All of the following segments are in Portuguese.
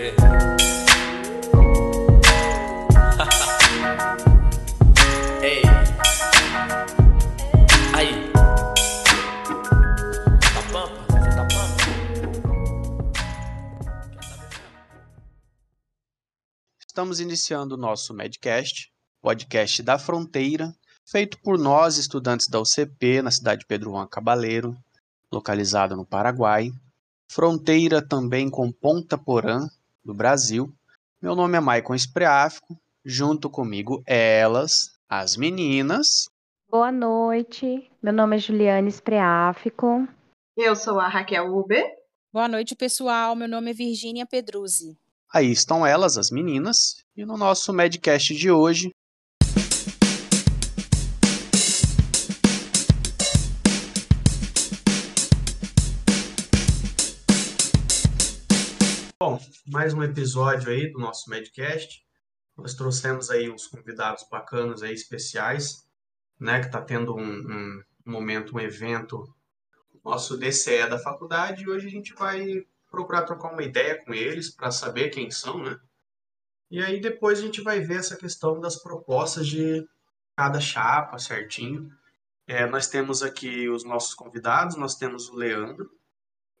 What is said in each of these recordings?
ver. Ei. Aí. Tá pampa? Você tá pampa? Estamos iniciando o nosso Medcast, podcast da Fronteira, feito por nós, estudantes da UCP, na cidade de Pedro Juan Cabaleiro, localizada no Paraguai. Fronteira também com Ponta Porã, do Brasil. Meu nome é Maicon Espreáfico, junto comigo elas, as meninas. Boa noite, meu nome é Juliane Espreáfico. Eu sou a Raquel Uber. Boa noite, pessoal. Meu nome é Virgínia Pedruzzi. Aí estão elas, as meninas. E no nosso Medcast de hoje, Bom, mais um episódio aí do nosso Medcast. Nós trouxemos aí uns convidados bacanas aí, especiais, né? Que está tendo um, um momento, um evento nosso DCE da faculdade e hoje a gente vai procurar trocar uma ideia com eles para saber quem são, né? E aí depois a gente vai ver essa questão das propostas de cada chapa certinho. É, nós temos aqui os nossos convidados, nós temos o Leandro,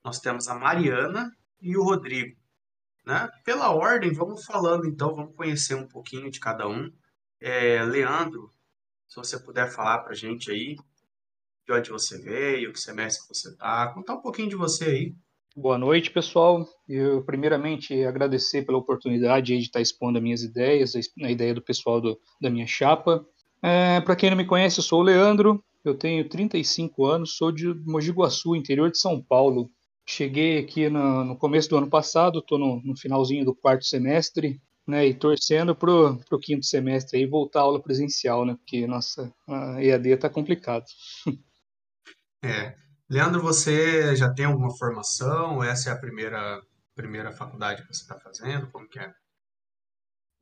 nós temos a Mariana e o Rodrigo. Né? Pela ordem, vamos falando então, vamos conhecer um pouquinho de cada um. É, Leandro, se você puder falar para a gente aí de onde você veio, que semestre que você está, contar um pouquinho de você aí. Boa noite, pessoal. Eu, primeiramente, agradecer pela oportunidade de estar expondo as minhas ideias, a ideia do pessoal do, da minha chapa. É, Para quem não me conhece, eu sou o Leandro, eu tenho 35 anos, sou de Mogi Guaçu, interior de São Paulo. Cheguei aqui no, no começo do ano passado, estou no, no, finalzinho do quarto semestre, né, e torcendo para o quinto semestre aí voltar à aula presencial, né, porque nossa, a EAD está complicado. É. Leandro, você já tem alguma formação? Essa é a primeira, primeira faculdade que você está fazendo? Como que é?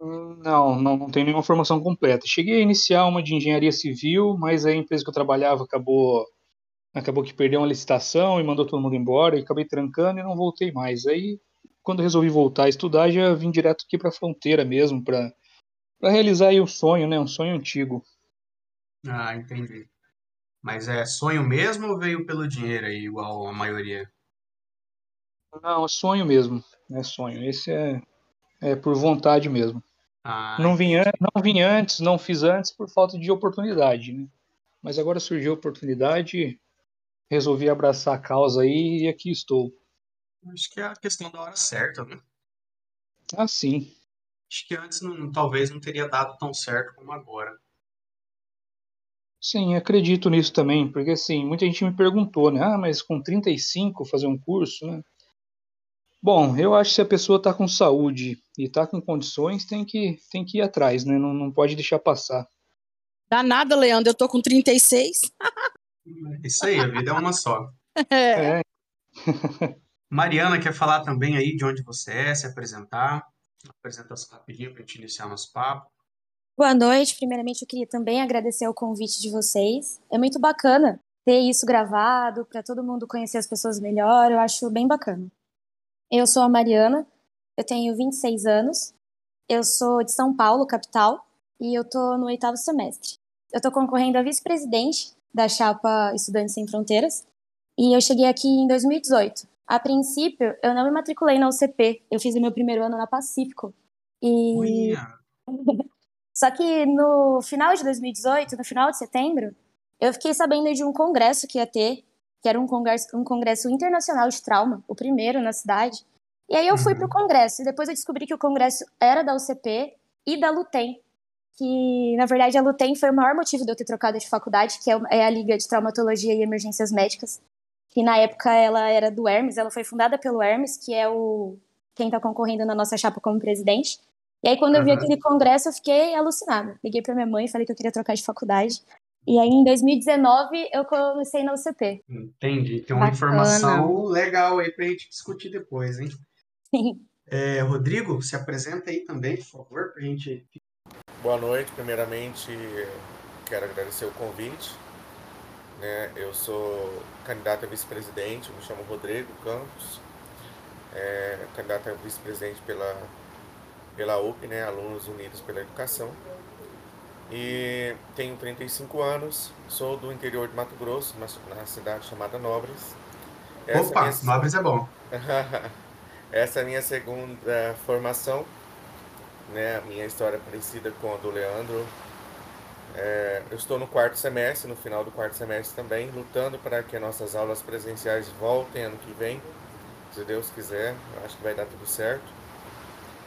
Não, não, não tenho nenhuma formação completa. Cheguei a iniciar uma de engenharia civil, mas a empresa que eu trabalhava acabou acabou que perdeu uma licitação e mandou todo mundo embora e acabei trancando e não voltei mais. Aí, quando resolvi voltar a estudar, já vim direto aqui para a fronteira mesmo, para realizar aí um sonho, né, um sonho antigo. Ah, entendi. Mas é sonho mesmo ou veio pelo dinheiro aí, igual a maioria? Não, é sonho mesmo, é sonho. Esse é, é por vontade mesmo. Ah, não, vim, an- não vim antes, não fiz antes por falta de oportunidade, né? Mas agora surgiu a oportunidade, resolvi abraçar a causa aí e aqui estou. acho que é a questão da hora certa, né? Ah, sim. Acho que antes não, talvez não teria dado tão certo como agora. Sim, acredito nisso também, porque assim, muita gente me perguntou, né? Ah, mas com 35 fazer um curso, né? Bom, eu acho que se a pessoa está com saúde e está com condições, tem que, tem que ir atrás, né? Não, não pode deixar passar. Dá nada, Leandro. Eu tô com 36. Isso aí, a vida é uma só. É. É, Mariana quer falar também aí de onde você é, se apresentar. Apresentação rapidinho para a gente iniciar nosso papo. Boa noite. Primeiramente, eu queria também agradecer o convite de vocês. É muito bacana ter isso gravado para todo mundo conhecer as pessoas melhor. Eu acho bem bacana. Eu sou a Mariana, eu tenho 26 anos, eu sou de São Paulo, capital, e eu tô no oitavo semestre. Eu tô concorrendo a vice-presidente da chapa Estudantes Sem Fronteiras, e eu cheguei aqui em 2018. A princípio, eu não me matriculei na UCP, eu fiz o meu primeiro ano na Pacífico. E só que no final de 2018, no final de setembro, eu fiquei sabendo de um congresso que ia ter, que era um congresso, um congresso internacional de trauma, o primeiro na cidade. E aí eu fui Uhum. pro congresso, e depois eu descobri que o congresso era da UCP e da Lutem, que na verdade a Lutem foi o maior motivo de eu ter trocado de faculdade, que é é a Liga de Traumatologia e Emergências Médicas, que na época ela era do Hermes, ela foi fundada pelo Hermes, que é o quem tá concorrendo na nossa chapa como presidente. E aí, quando eu vi aquele congresso, eu fiquei alucinada. Liguei pra minha mãe e falei que eu queria trocar de faculdade. E aí, em 2019, eu comecei na UCP. entendi. Tem uma Bacana. informação legal aí para a gente discutir depois, hein? Sim. É, Rodrigo, se apresenta aí também, por favor, para a gente. Boa noite. Primeiramente, quero agradecer o convite. Né? Eu sou candidato a vice-presidente, me chamo Rodrigo Campos. é, candidato a vice-presidente pela, pela UP, né, Alunos Unidos pela Educação. E tenho 35 anos, sou do interior de Mato Grosso, na cidade chamada Nobres. Essa Opa, minha... Nobres é bom. Essa é a minha segunda formação, né? Minha história é parecida com a do Leandro. É, eu estou no quarto semestre, no final do quarto semestre também, lutando para que nossas aulas presenciais voltem ano que vem, se Deus quiser. Acho que vai dar tudo certo.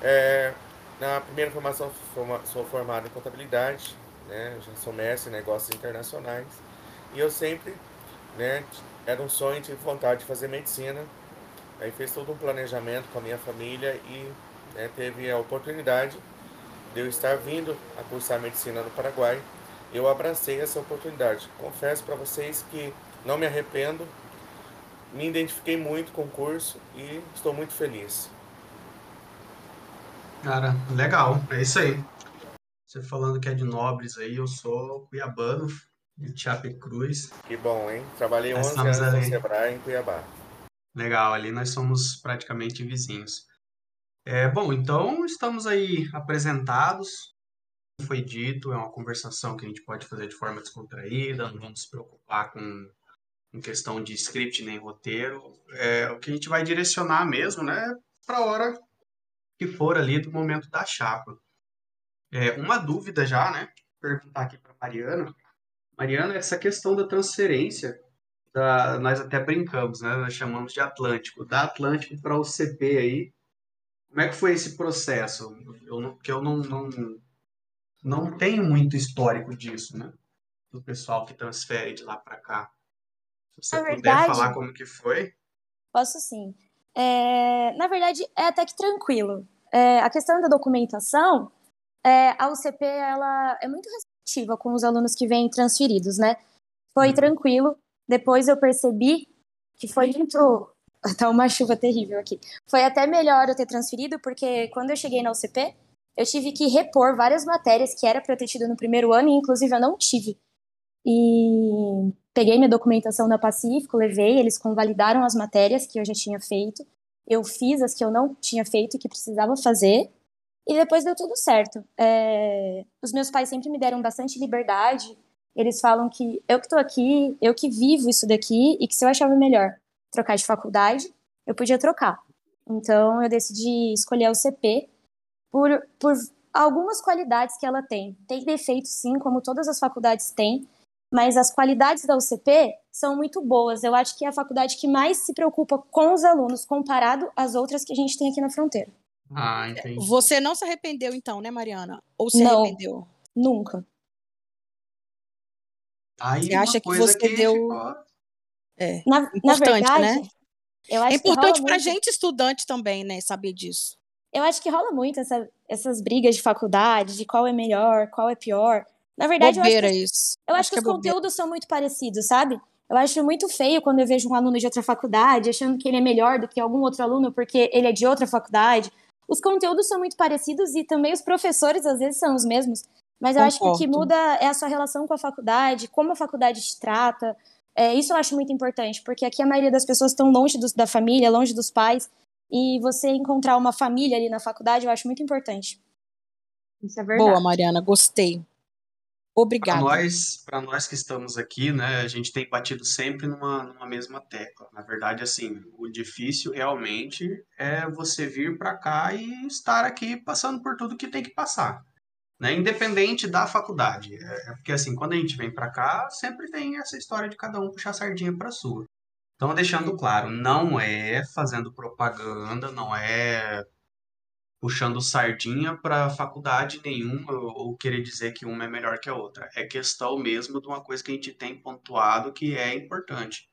É, na primeira formação, sou formado em contabilidade, né? Já sou mestre em negócios internacionais. E eu sempre, né? Era um sonho, tive vontade de fazer medicina Aí fez todo um planejamento com a minha família e né, teve a oportunidade de eu estar vindo a cursar medicina no Paraguai. Eu abracei essa oportunidade. Confesso para vocês que não me arrependo, me identifiquei muito com o curso e estou muito feliz. Cara, legal, é isso aí. Você falando que é de Nobres aí, eu sou cuiabano, de Chapecruz. Que bom, hein? Trabalhei 11 anos no Sebrae em Cuiabá. Legal, ali nós somos praticamente vizinhos. É, bom, então estamos aí apresentados. Foi dito, é uma conversação que a gente pode fazer de forma descontraída, não vamos se preocupar com, com questão de script nem roteiro. É, o que a gente vai direcionar mesmo, né, para a hora que for ali do momento da chapa. É, uma dúvida já, né? Perguntar aqui para Mariana. Mariana, essa questão da transferência da, nós até brincamos, né? Nós chamamos de Atlântico. Da Atlântico para o CP aí, como é que foi esse processo? Eu não, porque eu não, não, não tenho muito histórico disso, né? Do pessoal que transfere de lá para cá. Se você na puder verdade, falar como que foi. Posso sim. É, na verdade, é até que tranquilo. É, a questão da documentação, é, a UCP ela é muito receptiva com os alunos que vêm transferidos, né? Foi uhum. tranquilo. Depois eu percebi que foi muito. Tá uma chuva terrível aqui. Foi até melhor eu ter transferido, porque quando eu cheguei na UCP, eu tive que repor várias matérias que era para eu ter tido no primeiro ano, e inclusive eu não tive. E peguei minha documentação da Pacífico, levei, eles convalidaram as matérias que eu já tinha feito. Eu fiz as que eu não tinha feito e que precisava fazer. E depois deu tudo certo. É... Os meus pais sempre me deram bastante liberdade eles falam que eu que estou aqui, eu que vivo isso daqui, e que se eu achava melhor trocar de faculdade, eu podia trocar. Então eu decidi escolher a UCP por, por algumas qualidades que ela tem. Tem defeitos, sim, como todas as faculdades têm, mas as qualidades da UCP são muito boas. Eu acho que é a faculdade que mais se preocupa com os alunos comparado às outras que a gente tem aqui na fronteira. Ah, entendi. Você não se arrependeu então, né, Mariana? Ou se não, arrependeu? Nunca. Aí você acha que você que deu. Ficou... É, na, importante, na verdade, né? Eu acho é importante para muito... gente, estudante, também, né? Saber disso. Eu acho que rola muito essa, essas brigas de faculdade, de qual é melhor, qual é pior. Na verdade, bobeira eu acho que, isso. Eu acho, acho que, que, os é conteúdos são muito parecidos, sabe? Eu acho muito feio quando eu vejo um aluno de outra faculdade achando que ele é melhor do que algum outro aluno porque ele é de outra faculdade. Os conteúdos são muito parecidos e também os professores às vezes são os mesmos. Mas eu Concordo. acho que o que muda é a sua relação com a faculdade, como a faculdade te trata. É, isso eu acho muito importante, porque aqui a maioria das pessoas estão longe do, da família, longe dos pais, e você encontrar uma família ali na faculdade eu acho muito importante. Isso é verdade. Boa, Mariana, gostei. Obrigada. Para nós, para nós que estamos aqui, né, a gente tem batido sempre numa, numa mesma tecla. Na verdade, assim, o difícil realmente é você vir para cá e estar aqui passando por tudo que tem que passar né? Independente da faculdade. É, é porque assim, quando a gente vem para cá, sempre tem essa história de cada um puxar sardinha para sua. Então, deixando claro, não é fazendo propaganda, não é puxando sardinha para faculdade nenhuma ou querer dizer que uma é melhor que a outra. É questão mesmo de uma coisa que a gente tem pontuado que é importante.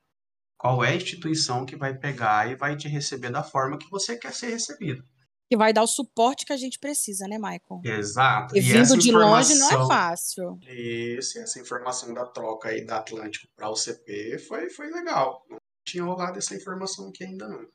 Qual é a instituição que vai pegar e vai te receber da forma que você quer ser recebido? Que vai dar o suporte que a gente precisa, né, Michael? Exato. E, e vindo de longe não é fácil. Isso, essa informação da troca aí da Atlântico para o CP foi, foi legal. Não tinha rolado essa informação aqui ainda não.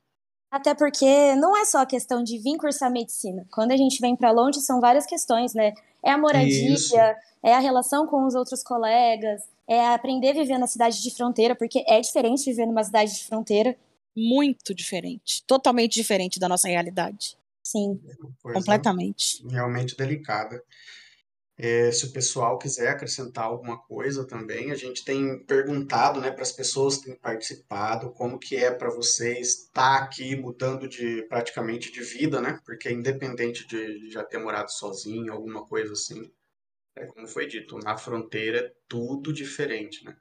Até porque não é só a questão de vir cursar medicina. Quando a gente vem para longe, são várias questões, né? É a moradia, Isso. é a relação com os outros colegas, é aprender a viver na cidade de fronteira, porque é diferente viver numa cidade de fronteira. muito diferente, totalmente diferente da nossa realidade. Sim, Coisa completamente. realmente delicada. É, se o pessoal quiser acrescentar alguma coisa também, a gente tem perguntado, né, para as pessoas que têm participado, como que é para vocês estar aqui mudando de praticamente de vida, né? Porque independente de, de já ter morado sozinho, alguma coisa assim, é como foi dito, na fronteira é tudo diferente, né?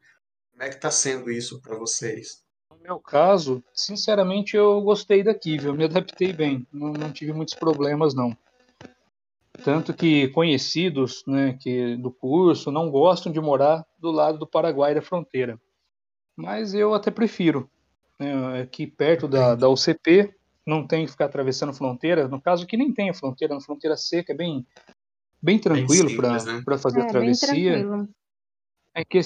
Como é que está sendo isso para vocês? No meu caso, sinceramente, eu gostei daqui, viu? Me adaptei bem, não, não tive muitos problemas, não. Tanto que conhecidos né, que do curso não gostam de morar do lado do Paraguai da fronteira. Mas eu até prefiro. Né, aqui perto da, da UCP, não tem que ficar atravessando fronteira. No caso, que nem tem a fronteira, na fronteira seca, é bem, bem tranquilo para né? fazer É, a bem travessia. tranquilo. É que,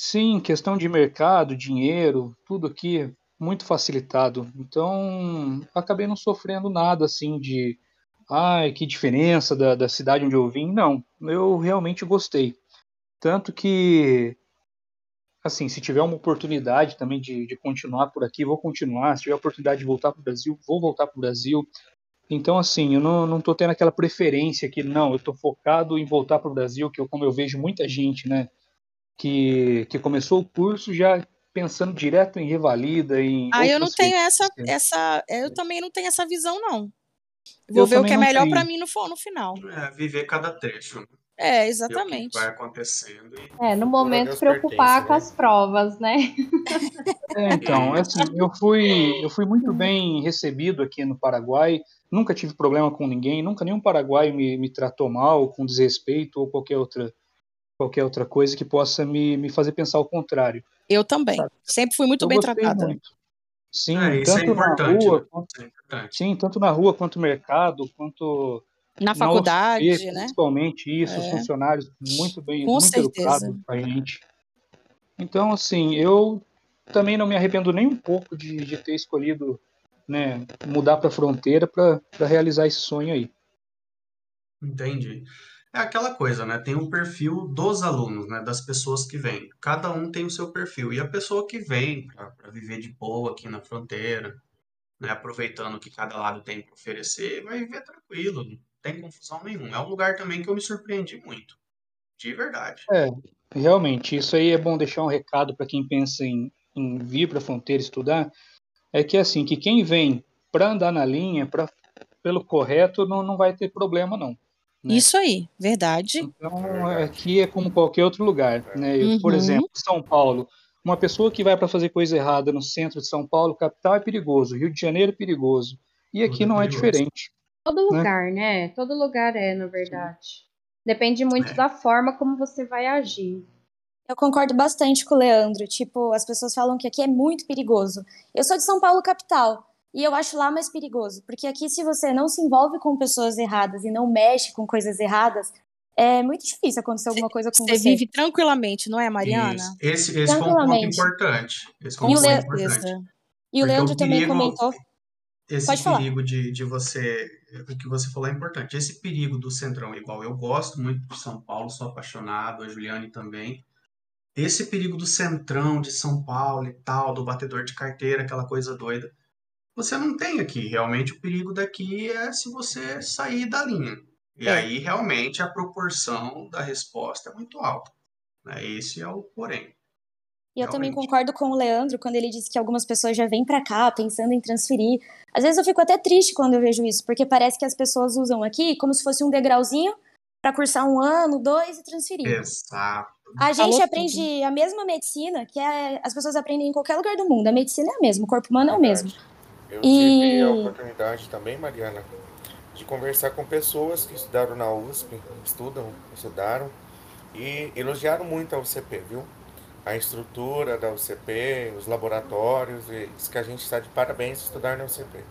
sim, questão de mercado, dinheiro, tudo aqui muito facilitado. Então, acabei não sofrendo nada assim de, ai, que diferença da, da cidade onde eu vim. Não, eu realmente gostei. Tanto que, assim, se tiver uma oportunidade também de, de continuar por aqui, vou continuar. Se tiver oportunidade de voltar para o Brasil, vou voltar para o Brasil. Então, assim, eu não, não tendo aquela preferência que, não, eu tô focado em voltar para o Brasil, que eu, como eu vejo muita gente, né, que, que começou o curso já pensando direto em revalida, em Ah, eu não tenho essa, essa, eu também não tenho essa visão, não. Vou ver o que é melhor para mim no, no final. É, viver cada trecho? É, Ver o que exatamente. vai acontecendo e É, no momento preocupar pertence, com né? as provas, né? É, então, assim, eu fui, eu fui muito bem recebido aqui no Paraguai, nunca tive problema com ninguém, nunca nenhum paraguaio me, me tratou mal, com desrespeito ou qualquer outra, qualquer outra coisa que possa me, me fazer pensar o contrário. Eu também. Sabe? Sempre fui muito eu bem tratada. muito. Sim, É, isso é tanto na importante, rua, né? quanto, é sim, tanto na rua quanto no mercado, quanto Na na faculdade, UCP, né? principalmente isso, os É. funcionários muito bem, Com muito certeza. educados com a gente. Então, assim, eu também não me arrependo nem um pouco de, de ter escolhido né, mudar para a fronteira para realizar esse sonho aí. Entendi. É aquela coisa, né? Tem um perfil dos alunos, né? Das pessoas que vêm. Cada um tem o seu perfil. E a pessoa que vem para viver de boa aqui na fronteira, né? Aproveitando o que cada lado tem para oferecer, vai viver tranquilo, não tem confusão nenhuma. É um lugar também que eu me surpreendi muito, de verdade. É, realmente, isso aí é bom deixar um recado para quem pensa em, em vir para a fronteira estudar, é que assim, que quem vem para andar na linha, pra, pelo correto, não, não vai ter problema não. Né? Isso aí, verdade. Então, aqui é como qualquer outro lugar, né? Eu, Por Uhum. exemplo, São Paulo, uma pessoa que vai para fazer coisa errada no centro de São Paulo, capital, é perigoso. Rio de Janeiro é perigoso. E aqui é não é diferente. Todo Né? lugar, né? Todo lugar é, na verdade. Depende muito É. da forma como você vai agir. Eu concordo bastante com o Leandro. Tipo, as pessoas falam que aqui é muito perigoso. Eu sou de São Paulo, capital. E eu acho lá mais perigoso. Porque aqui, se você não se envolve com pessoas erradas e não mexe com coisas erradas, é muito difícil acontecer alguma coisa com Você você. vive tranquilamente, não é, Mariana? Isso. Esse, esse foi um ponto importante. Esse foi um ponto importante. E o Leandro o também comentou. Esse Pode falar. perigo de, de você. O que você falou é importante. Esse perigo do Centrão, igual eu gosto muito de São Paulo, sou apaixonado, a Juliane também. Esse perigo do Centrão, de São Paulo e tal, do batedor de carteira, aquela coisa doida. Você não tem aqui. Realmente o perigo daqui é se você sair da linha. E É. aí, realmente, a proporção da resposta é muito alta. Né? Esse é o porém. E eu também concordo com o Leandro quando ele disse que algumas pessoas já vêm pra cá pensando em transferir. Às vezes eu fico até triste quando eu vejo isso, porque parece que as pessoas usam aqui como se fosse um degrauzinho pra cursar um ano, dois e transferir. Exato. A gente Falou aprende a mesma medicina que é- as pessoas aprendem em qualquer lugar do mundo. A medicina é a mesma, o corpo humano é o mesmo. Eu E- tive a oportunidade também, Mariana, de conversar com pessoas que estudaram na USP, estudam, estudaram, e elogiaram muito a UCP, viu? A estrutura da UCP, os laboratórios, e diz que a gente está de parabéns estudar na UCP.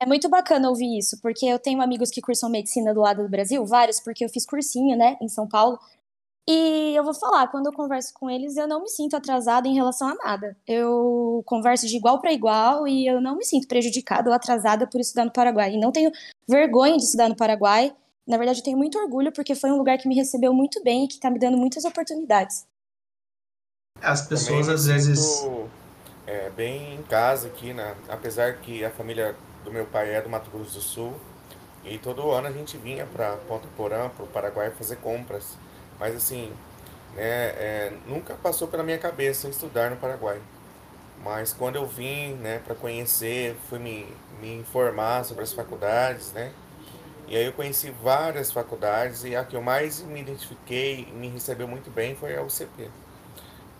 É muito bacana ouvir isso, porque eu tenho amigos que cursam medicina do lado do Brasil, vários, porque eu fiz cursinho, né, em São Paulo. E eu vou falar, quando eu converso com eles, eu não me sinto atrasada em relação a nada. Eu converso de igual para igual e eu não me sinto prejudicada ou atrasada por estudar no Paraguai. E não tenho vergonha de estudar no Paraguai. Na verdade, eu tenho muito orgulho porque foi um lugar que me recebeu muito bem e que está me dando muitas oportunidades. As pessoas às vezes. é, bem em casa aqui, né? apesar que a família do meu pai é do Mato Grosso do Sul, e todo ano a gente vinha para Ponta Porã, para o Paraguai, fazer compras. Mas assim, né, é, nunca passou pela minha cabeça estudar no Paraguai. Mas quando eu vim né, para conhecer, fui me, me informar sobre as faculdades, né? E aí eu conheci várias faculdades e a que eu mais me identifiquei e me recebeu muito bem foi a UCP.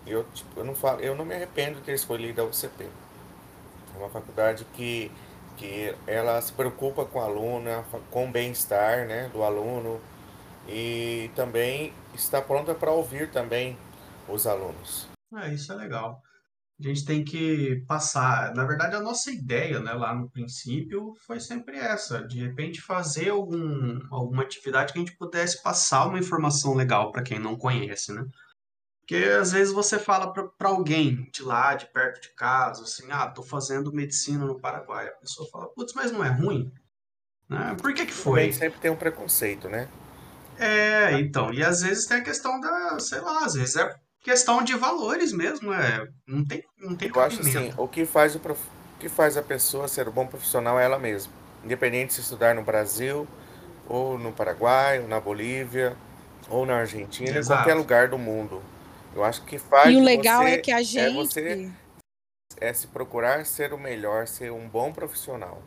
Eu, tipo, eu, não falo, eu não me arrependo de ter escolhido a UCP. É uma faculdade que, que ela se preocupa com o aluno, com o bem-estar né, do aluno e também está pronta para ouvir também os alunos. É, isso é legal. A gente tem que passar. Na verdade, a nossa ideia, né, lá no princípio, foi sempre essa: de repente fazer algum, alguma atividade que a gente pudesse passar uma informação legal para quem não conhece, né? Porque às vezes você fala para alguém de lá, de perto de casa, assim, ah, tô fazendo medicina no Paraguai. A pessoa fala, putz, mas não é ruim? Né? Por que que foi? Também sempre tem um preconceito, né? É, então, e às vezes tem a questão da, sei lá, às vezes é questão de valores mesmo, é, não tem, não tem Eu acho assim, o que faz o, prof... o que faz a pessoa ser um bom profissional é ela mesma. Independente se estudar no Brasil, ou no Paraguai, ou na Bolívia, ou na Argentina, Exato. em qualquer lugar do mundo. Eu acho que faz. E o legal é que a gente. É, você, é se procurar ser o melhor, ser um bom profissional.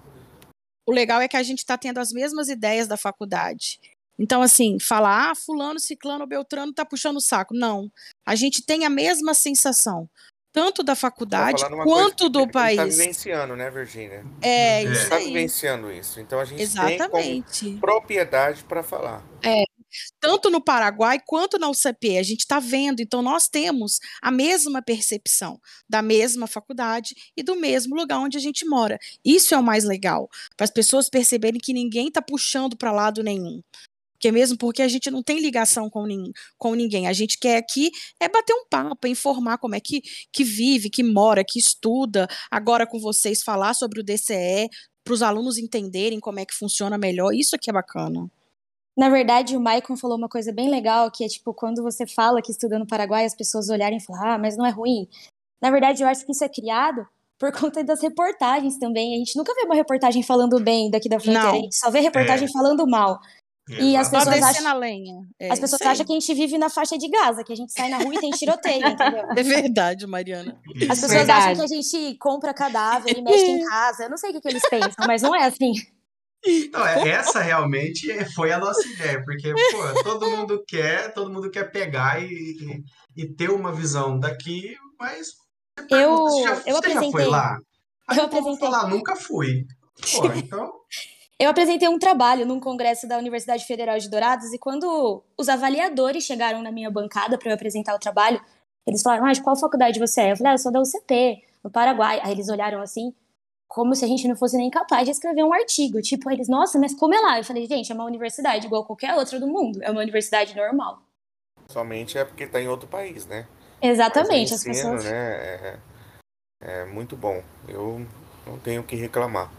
O legal é que a gente está tendo as mesmas ideias da faculdade. Então, assim, falar, ah, fulano, ciclano, beltrano tá puxando o saco. Não. A gente tem a mesma sensação. Tanto da faculdade quanto do país. A gente tá vivenciando, né, Virgínia? É, isso está vivenciando isso. Então a gente Exatamente. tem propriedade para falar. É, tanto no Paraguai quanto na UCP. A gente está vendo, então nós temos a mesma percepção da mesma faculdade e do mesmo lugar onde a gente mora. Isso é o mais legal, para as pessoas perceberem que ninguém está puxando para lado nenhum. Porque mesmo porque a gente não tem ligação com, nin, com ninguém. A gente quer aqui é bater um papo, é informar como é que, que vive, que mora, que estuda. Agora com vocês falar sobre o DCE, para os alunos entenderem como é que funciona melhor. Isso aqui é bacana. Na verdade, o Maicon falou uma coisa bem legal, que é tipo, quando você fala que estuda no Paraguai, as pessoas olharem e falar, ah, mas não é ruim. Na verdade, eu acho que isso é criado por conta das reportagens também. A gente nunca vê uma reportagem falando bem daqui da fronteira, não. a gente só vê reportagem é. falando mal. E as pessoas acham, a lenha. É, as pessoas acham que a gente vive na faixa de Gaza, que a gente sai na rua e tem tiroteio, entendeu? É verdade, Mariana. As pessoas verdade. acham que a gente compra cadáver e mexe em casa. Eu não sei o que, que eles pensam, mas não é assim. Então, essa realmente foi a nossa ideia, porque pô, todo mundo quer, todo mundo quer pegar e, e, e ter uma visão daqui, mas eu, você já, eu você apresentei, já foi lá? Aí eu apresentei. falar, nunca fui. Pô, então eu apresentei um trabalho num congresso da Universidade Federal de Dourados e quando os avaliadores chegaram na minha bancada para eu apresentar o trabalho, eles falaram: ah, de qual faculdade você é? Eu falei: ah, eu sou da UCP, no Paraguai. Aí eles olharam assim, como se a gente não fosse nem capaz de escrever um artigo. Tipo, eles, nossa, mas como é lá? Eu falei: gente, é uma universidade igual qualquer outra do mundo, é uma universidade normal. Somente é porque está em outro país, né? Exatamente, ensino, as pessoas. Né, é, é muito bom. Eu não tenho o que reclamar.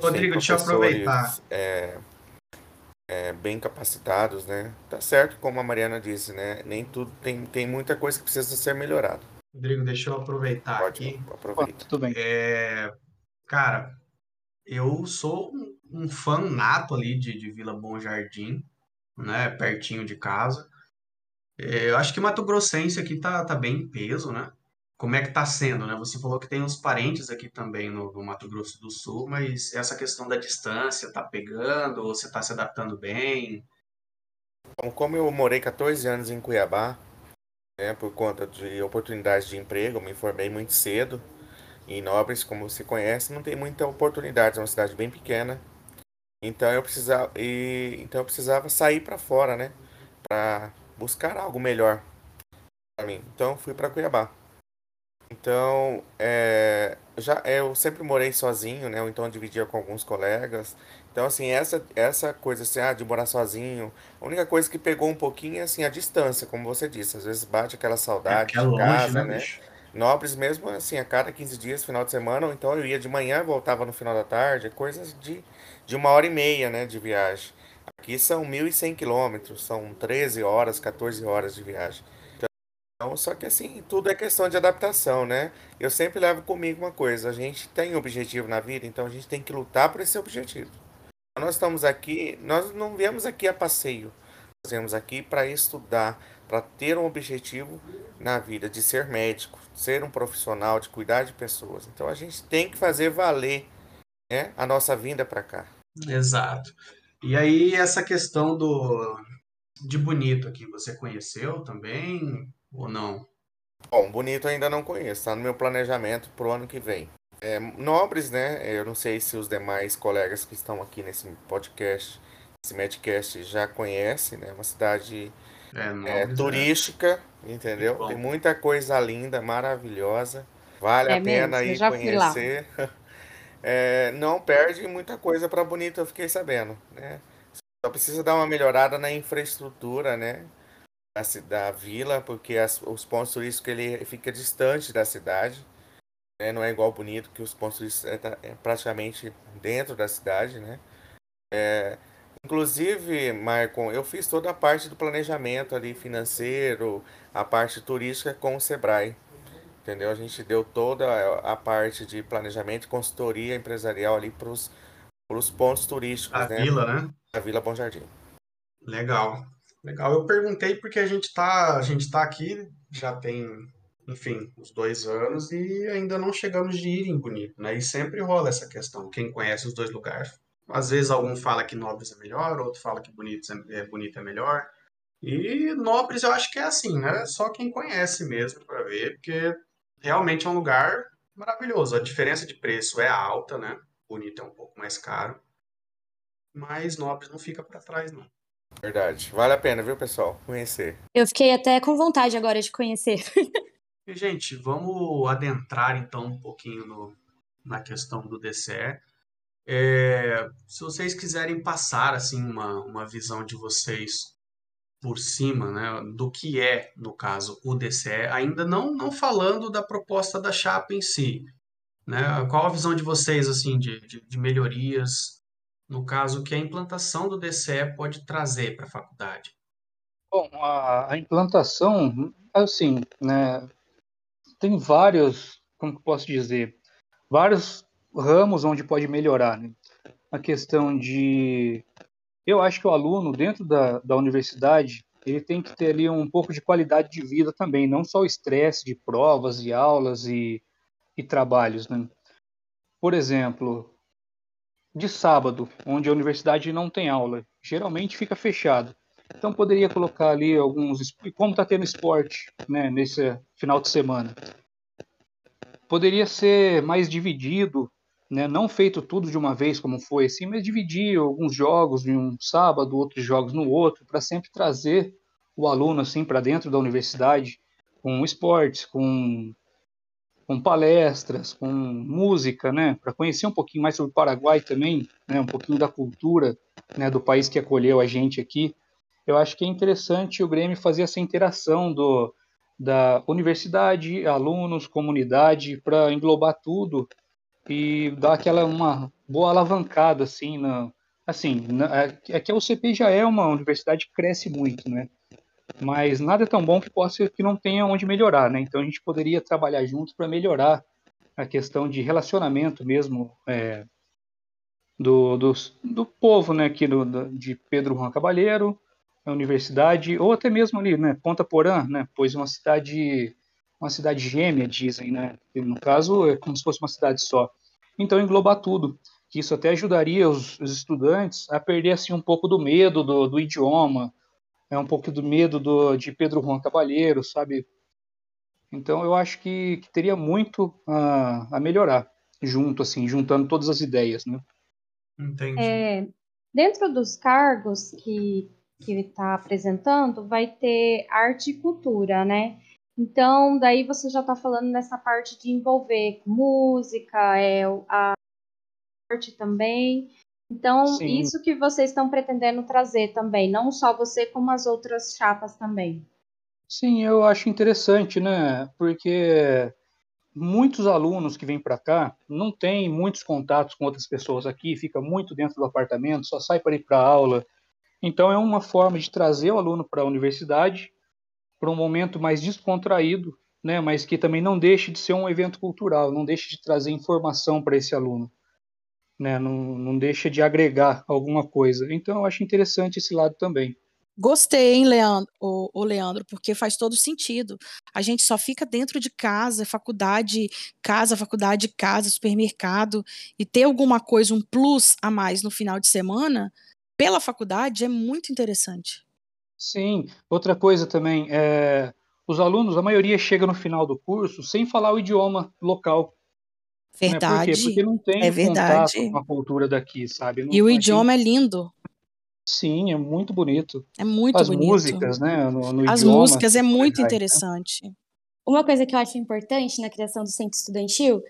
Rodrigo, deixa eu aproveitar. É, é, bem capacitados, né? Tá certo, como a Mariana disse, né? Nem tudo tem, tem muita coisa que precisa ser melhorado. Rodrigo, deixa eu aproveitar Pode, aqui. Aproveita. tudo bem. É, cara, eu sou um, um fã nato ali de, de Vila Bom Jardim, né? Pertinho de casa. É, eu acho que Mato Grossense aqui tá, tá bem em peso, né? Como é que está sendo, né? Você falou que tem uns parentes aqui também no, no, Mato Grosso do Sul, mas essa questão da distância está pegando ou você está se adaptando bem? Bom, como eu morei 14 anos em Cuiabá, né, por conta de oportunidades de emprego, me formei muito cedo. Em Nobres, como você conhece, não tem muita oportunidade, é uma cidade bem pequena. Então eu precisava, e, então eu precisava sair para fora, né, para buscar algo melhor para mim. Então fui para Cuiabá. Então, é, já eu sempre morei sozinho, né? Ou então dividia com alguns colegas. Então, assim, essa, essa coisa assim, ah, de morar sozinho, a única coisa que pegou um pouquinho é assim, a distância, como você disse. Às vezes bate aquela saudade é, é de longe, casa, né? né? Nobres mesmo, assim, a cada 15 dias, final de semana, ou então eu ia de manhã voltava no final da tarde, coisas de, de uma hora e meia, né, de viagem. Aqui são 1.100 quilômetros, são 13 horas, 14 horas de viagem. Então, só que assim, tudo é questão de adaptação, né? Eu sempre levo comigo uma coisa, a gente tem um objetivo na vida, então a gente tem que lutar por esse objetivo. Nós estamos aqui, nós não viemos aqui a passeio. Nós viemos aqui para estudar, para ter um objetivo na vida, de ser médico, ser um profissional, de cuidar de pessoas. Então a gente tem que fazer valer né, a nossa vinda para cá. Exato. E aí, essa questão do de Bonito aqui, você conheceu também ou não? Bom, Bonito ainda não conheço, está no meu planejamento para o ano que vem. É, nobres, né? Eu não sei se os demais colegas que estão aqui nesse podcast, esse Medcast, já conhecem, né? Uma cidade É, é, Nobres, turística, entendeu? Muito bom. Tem muita coisa linda, maravilhosa. Vale É a pena ir conhecer. É, não perde muita coisa para Bonito, eu fiquei sabendo, né? Só precisa dar uma melhorada na infraestrutura, né? Da, da vila, porque as- os pontos turísticos ele fica distante da cidade, né? Não é igual Bonito, que os pontos turísticos é, tá- é praticamente dentro da cidade, né? É, inclusive, Marcon, eu fiz toda a parte do planejamento ali financeiro, a parte turística com o Sebrae. Entendeu? A gente deu toda a parte de planejamento consultoria empresarial ali para os pontos turísticos, A né? vila, né? Da Vila Bom Jardim. Legal. Legal. Eu perguntei porque a gente tá, a gente tá aqui já tem, enfim, uns dois anos e ainda não chegamos de ir em Bonito, né? E sempre rola essa questão. Quem conhece os dois lugares, às vezes algum fala que Nobres é melhor, outro fala que Bonito é, é, Bonito é melhor. E Nobres eu acho que é assim, né? Só quem conhece mesmo para ver, porque realmente é um lugar maravilhoso. A diferença de preço é alta, né? Bonito é um pouco mais caro, mas Nobres não fica para trás, não. Verdade. Vale a pena, viu, pessoal? Conhecer. Eu fiquei até com vontade agora de conhecer. E, gente, vamos adentrar então um pouquinho no- na questão do DCE. É, se vocês quiserem passar assim uma, uma visão de vocês por cima, né, do que é, no caso, o DCE, ainda não, não falando da proposta da chapa em si, né? Qual a visão de vocês assim de, de, de melhorias, no caso, que a implantação do DCE pode trazer para a faculdade? Bom, a, a implantação, assim, né, tem vários, como posso dizer, vários ramos onde pode melhorar, né? A questão de, eu acho que o aluno dentro da, da universidade, ele tem que ter ali um pouco de qualidade de vida também, não só o estresse de provas e aulas e, e trabalhos, né? Por exemplo, de sábado, onde a universidade não tem aula, geralmente fica fechado. Então poderia colocar ali alguns, como está tendo esporte, né, nesse final de semana. Poderia ser mais dividido, né, não feito tudo de uma vez como foi assim, mas dividir alguns jogos em um sábado, outros jogos no outro, para sempre trazer o aluno assim para dentro da universidade com esportes, com com palestras, com música, né, para conhecer um pouquinho mais sobre o Paraguai também, né, um pouquinho da cultura, né, do país que acolheu a gente aqui. Eu acho que é interessante o Grêmio fazer essa interação do da universidade, alunos, comunidade, para englobar tudo e dar aquela uma boa alavancada assim na assim, é é que a UCP já é uma universidade que cresce muito, né? Mas nada é tão bom que possa que não tenha onde melhorar, né? Então a gente poderia trabalhar juntos para melhorar a questão de relacionamento mesmo é, do, do, do povo, né? Aqui do, do- de Pedro Juan Cabalheiro, a universidade, ou até mesmo ali, né? Ponta Porã, né? Pois uma cidade uma cidade gêmea, dizem, né? No caso é como se fosse uma cidade só. Então englobar tudo, que isso até ajudaria os, os estudantes a perder assim um pouco do medo do, do idioma, é um pouco do medo do, de Pedro Juan Cabalheiro, sabe? Então eu acho que, que teria muito a, a melhorar junto, assim, juntando todas as ideias, né? Entendi. É, dentro dos cargos que que está apresentando, vai ter arte e cultura, né? Então, daí você já está falando nessa parte de envolver música, é, a arte também. Então, Sim. isso que vocês estão pretendendo trazer também, não só você, como as outras chapas também. Sim, eu acho interessante, né? Porque muitos alunos que vêm para cá não têm muitos contatos com outras pessoas aqui, fica muito dentro do apartamento, só sai para ir para aula. Então é uma forma de trazer o aluno para a universidade para um momento mais descontraído, né, mas que também não deixe de ser um evento cultural, não deixe de trazer informação para esse aluno, né, não, não deixa de agregar alguma coisa. Então, eu acho interessante esse lado também. Gostei, hein, Leandro, o, o, Leandro, porque faz todo sentido. A gente só fica dentro de casa, faculdade, casa, faculdade, casa, supermercado, e ter alguma coisa, um plus a mais no final de semana, pela faculdade, é muito interessante. Sim, outra coisa também, é, os alunos, a maioria chega no final do curso sem falar o idioma local. Verdade. Né? Por? Porque não tem é verdade. contato com a cultura daqui, sabe? Não, e o idioma é lindo. Sim, é muito bonito. É muito As bonito. músicas, né? No, no As idioma, músicas é muito né? interessante. Uma coisa que eu acho importante na criação do centro estudantil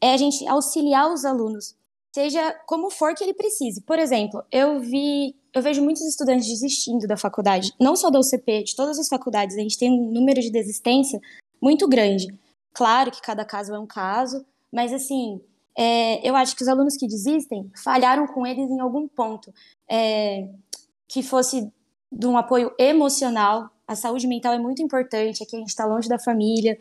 é a gente auxiliar os alunos, seja como for que ele precise. Por exemplo, eu vi, eu vejo muitos estudantes desistindo da faculdade, não só da UCP, de todas as faculdades. A gente tem um número de desistência muito grande. Claro que cada caso é um caso, mas assim, é, eu acho que os alunos que desistem falharam com eles em algum ponto. É, que fosse de um apoio emocional. A saúde mental é muito importante, aqui a gente está longe da família.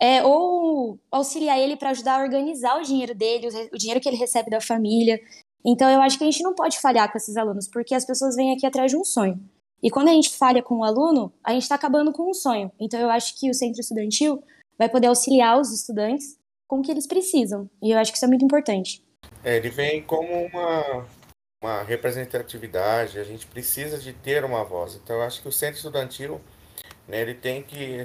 É, ou auxiliar ele para ajudar a organizar o dinheiro dele, o dinheiro que ele recebe da família. Então, eu acho que a gente não pode falhar com esses alunos, porque as pessoas vêm aqui atrás de um sonho. E quando a gente falha com o aluno, a gente está acabando com um sonho. Então, eu acho que o centro estudantil vai poder auxiliar os estudantes com o que eles precisam. E eu acho que isso é muito importante. É, ele vem como uma, uma representatividade, a gente precisa de ter uma voz. Então, eu acho que o centro estudantil, né, ele tem que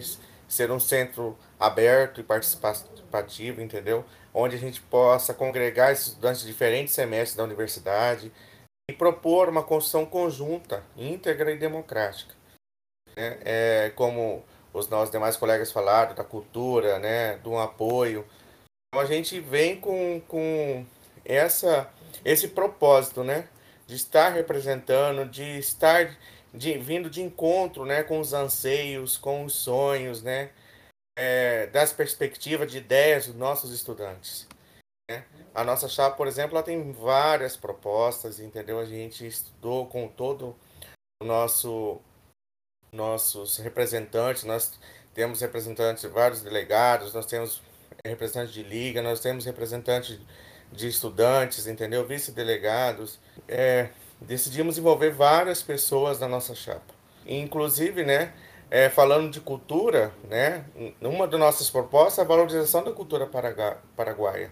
ser um centro aberto e participativo, entendeu? Onde a gente possa congregar estudantes de diferentes semestres da universidade e propor uma construção conjunta, íntegra e democrática. Né? É, como os nossos demais colegas falaram, da cultura, né, do apoio. A gente vem com, com essa esse propósito, né? De estar representando, de estar de, vindo de encontro, né? Com os anseios, com os sonhos, né? É, das perspectivas de ideias dos nossos estudantes. Né? A nossa chapa, por exemplo, ela tem várias propostas, entendeu? A gente estudou com todo o nosso nossos representantes, nós temos representantes, vários delegados, nós temos representantes de liga, nós temos representantes de estudantes, entendeu? Vice-delegados. É, decidimos envolver várias pessoas na nossa chapa. Inclusive, né, é, falando de cultura, né, uma das nossas propostas é a valorização da cultura paraguaia.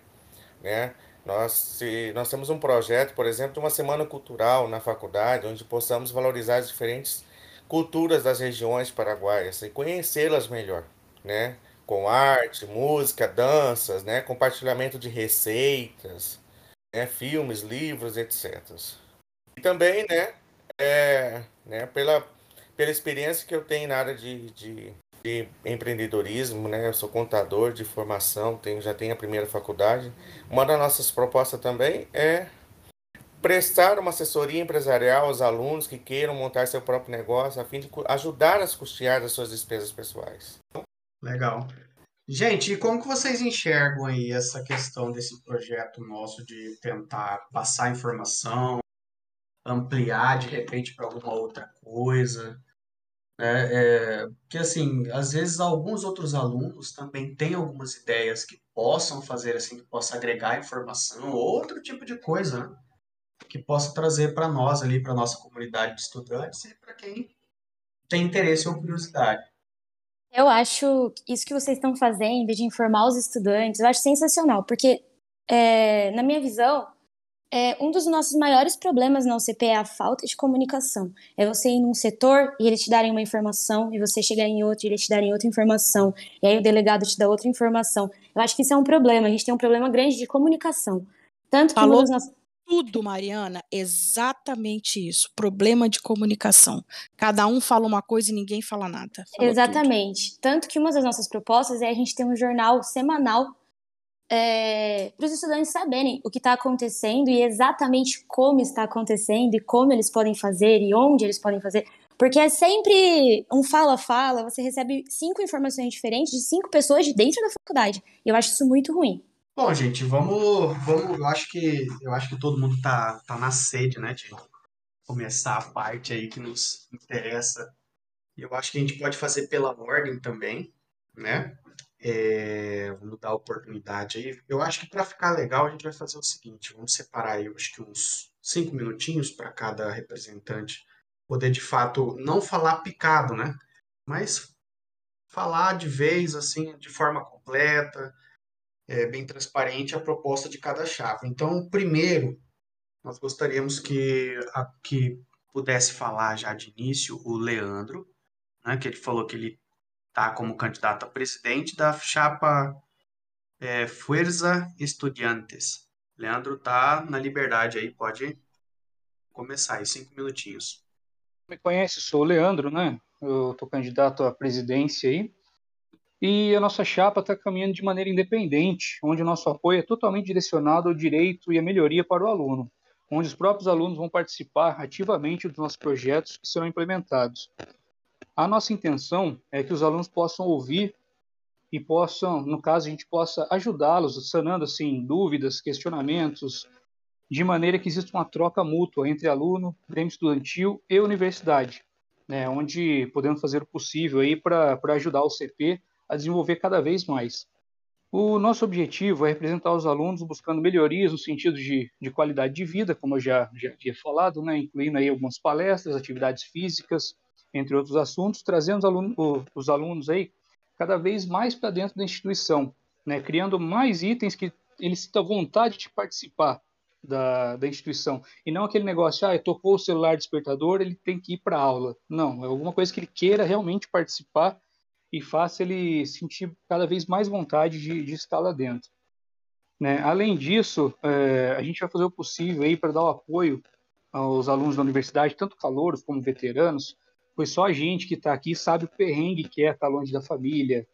Né? Nós, se, nós temos um projeto, por exemplo, de uma semana cultural na faculdade, onde possamos valorizar as diferentes culturas das regiões paraguaias e conhecê-las melhor, né? Com arte, música, danças, né, compartilhamento de receitas, né, filmes, livros, etc. E também, né, é, né, pela, pela experiência que eu tenho na área de, de, de empreendedorismo, né, eu sou contador de formação, tenho, já tenho a primeira faculdade. Uma das nossas propostas também é prestar uma assessoria empresarial aos alunos que queiram montar seu próprio negócio, a fim de ajudar a custear as suas despesas pessoais. Legal. Gente, e como que vocês enxergam aí essa questão desse projeto nosso de tentar passar informação, ampliar de repente para alguma outra coisa? Né? É, porque assim, às vezes alguns outros alunos também têm algumas ideias que possam fazer assim, que possa agregar informação ou outro tipo de coisa, né? que possa trazer para nós ali, para nossa comunidade de estudantes e para quem tem interesse ou curiosidade. Eu acho isso que vocês estão fazendo de informar os estudantes, eu acho sensacional, porque, é, na minha visão, é, um dos nossos maiores problemas na UCP é a falta de comunicação. É você ir num setor e eles te darem uma informação, e você chegar em outro e eles te darem outra informação, e aí o delegado te dá outra informação. Eu acho que isso é um problema, a gente tem um problema grande de comunicação. Tanto que Falou uma das nossas tudo, Mariana, exatamente isso. Problema de comunicação. Cada um fala uma coisa e ninguém fala nada. Falou Exatamente. Tudo. Tanto que uma das nossas propostas é a gente ter um jornal semanal é, para os estudantes saberem o que está acontecendo e exatamente como está acontecendo e como eles podem fazer e onde eles podem fazer. Porque é sempre um fala-fala, você recebe cinco informações diferentes de cinco pessoas de dentro da faculdade. E eu acho isso muito ruim. Bom, gente, vamos, vamos. Eu acho que eu acho que todo mundo tá, tá na sede, né, de começar a parte aí que nos interessa Eu acho que a gente pode fazer pela ordem também, né? É, vamos dar oportunidade aí. Eu acho que para ficar legal a gente vai fazer o seguinte: vamos separar aí, acho que uns cinco minutinhos para cada representante poder de fato não falar picado, né? Mas falar de vez assim, de forma completa, é, bem transparente a proposta de cada chapa. Então, primeiro, nós gostaríamos que, a, que pudesse falar já de início o Leandro, né, que ele falou que ele está como candidato a presidente da chapa é, Fuerza Estudiantes. Leandro está na liberdade aí, pode começar aí, cinco minutinhos. Me conhece, sou o Leandro, né? Eu estou candidato à presidência aí. E a nossa chapa está caminhando de maneira independente, onde o nosso apoio é totalmente direcionado ao direito e à melhoria para o aluno, onde os próprios alunos vão participar ativamente dos nossos projetos que serão implementados. A nossa intenção é que os alunos possam ouvir e possam, no caso, a gente possa ajudá-los, sanando assim dúvidas, questionamentos, de maneira que exista uma troca mútua entre aluno, grêmio estudantil e universidade, né, onde podemos fazer o possível aí para ajudar o CP a desenvolver cada vez mais. O nosso objetivo é representar os alunos buscando melhorias no sentido de, de qualidade de vida, como eu já, já havia falado, né, incluindo aí algumas palestras, atividades físicas, entre outros assuntos, trazendo os alunos, os alunos aí cada vez mais para dentro da instituição, né, criando mais itens que eles sintam vontade de participar da, da instituição. E não aquele negócio, ah, tocou o celular despertador, ele tem que ir para a aula. Não, é alguma coisa que ele queira realmente participar e faça ele sentir cada vez mais vontade de, de estar lá dentro. Né? Além disso, é, a gente vai fazer o possível aí para dar o apoio aos alunos da universidade, tanto calouros como veteranos, pois só a gente que está aqui sabe o perrengue que é estar longe da família,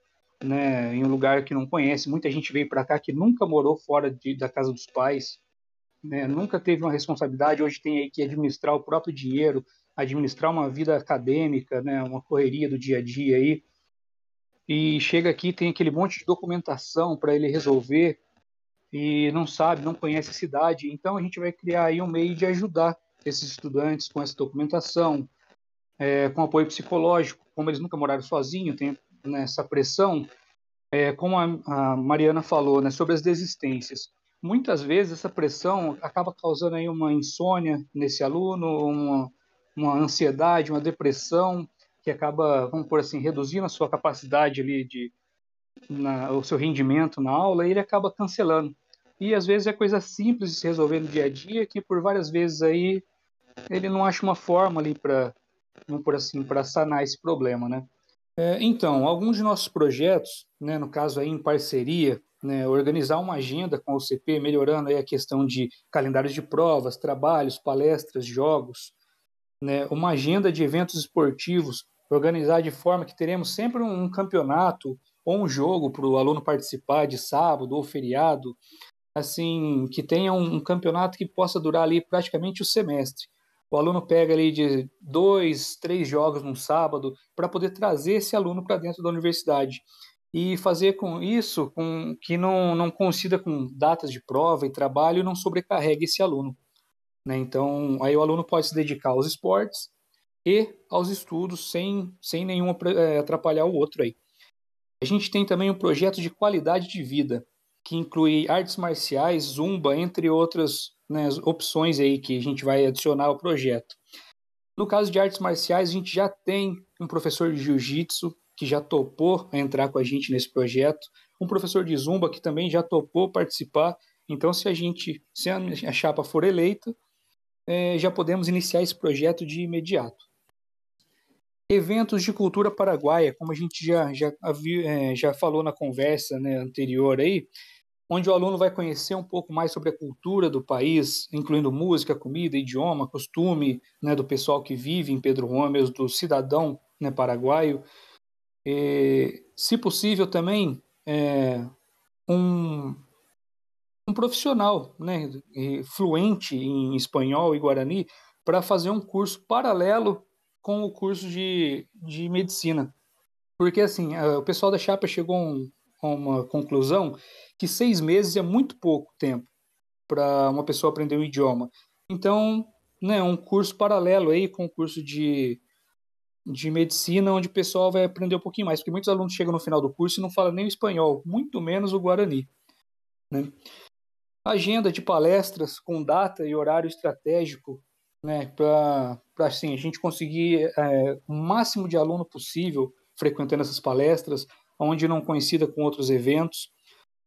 né, em um lugar que não conhece. Muita gente veio para cá que nunca morou fora de, da casa dos pais, né, nunca teve uma responsabilidade. Hoje tem aí que administrar o próprio dinheiro, administrar uma vida acadêmica, né, uma correria do dia a dia aí. E chega aqui tem aquele monte de documentação para ele resolver e não sabe, não conhece a cidade. Então a gente vai criar aí um meio de ajudar esses estudantes com essa documentação, é, com apoio psicológico, como eles nunca moraram sozinhos, tem nessa pressão, é, como a, a, Mariana falou, né, sobre as desistências. Muitas vezes essa pressão acaba causando aí uma insônia nesse aluno, uma, uma ansiedade, uma depressão, que acaba, vamos por assim, reduzindo a sua capacidade ali de na, o seu rendimento na aula, ele acaba cancelando. E às vezes é coisa simples de se resolver no dia a dia que por várias vezes aí ele não acha uma forma ali para vamos por assim, para sanar esse problema, né? É, então, alguns de nossos projetos, né, no caso aí em parceria, né, organizar uma agenda com o CP, melhorando aí a questão de calendários de provas, trabalhos, palestras, jogos, né, uma agenda de eventos esportivos, organizar de forma que teremos sempre um, campeonato ou um jogo para o aluno participar de sábado ou feriado, assim, que tenha um, um campeonato que possa durar ali praticamente o semestre o aluno pega ali de dois, três jogos num sábado para poder trazer esse aluno para dentro da universidade e fazer com isso com que não, não coincida com datas de prova e trabalho e não sobrecarregue esse aluno. Né? Então, aí o aluno pode se dedicar aos esportes e aos estudos sem, sem nenhum é, atrapalhar o outro aí. A gente tem também um projeto de qualidade de vida, que inclui artes marciais, zumba, entre outras né, opções aí que a gente vai adicionar ao projeto. No caso de artes marciais, a gente já tem um professor de jiu-jitsu que já topou entrar com a gente nesse projeto, um professor de zumba que também já topou participar. Então, se a gente, se a chapa for eleita, é, já podemos iniciar esse projeto de imediato. Eventos de cultura paraguaia, como a gente já, já, é, já falou na conversa né, anterior aí, onde o aluno vai conhecer um pouco mais sobre a cultura do país, incluindo música, comida, idioma, costume né, do pessoal que vive em Pedro Gomes, do cidadão né, paraguaio. E, se possível, também é, um, um profissional né, fluente em espanhol e guarani para fazer um curso paralelo com o curso de, de medicina. Porque assim, o pessoal da Chapa chegou a um, uma conclusão que seis meses é muito pouco tempo para uma pessoa aprender um idioma. Então, né, um curso paralelo aí com o curso de, de medicina, onde o pessoal vai aprender um pouquinho mais, porque muitos alunos chegam no final do curso e não falam nem o espanhol, muito menos o guarani. Né? Agenda de palestras com data e horário estratégico né, para assim, a gente conseguir é, o máximo de aluno possível frequentando essas palestras, onde não coincida com outros eventos.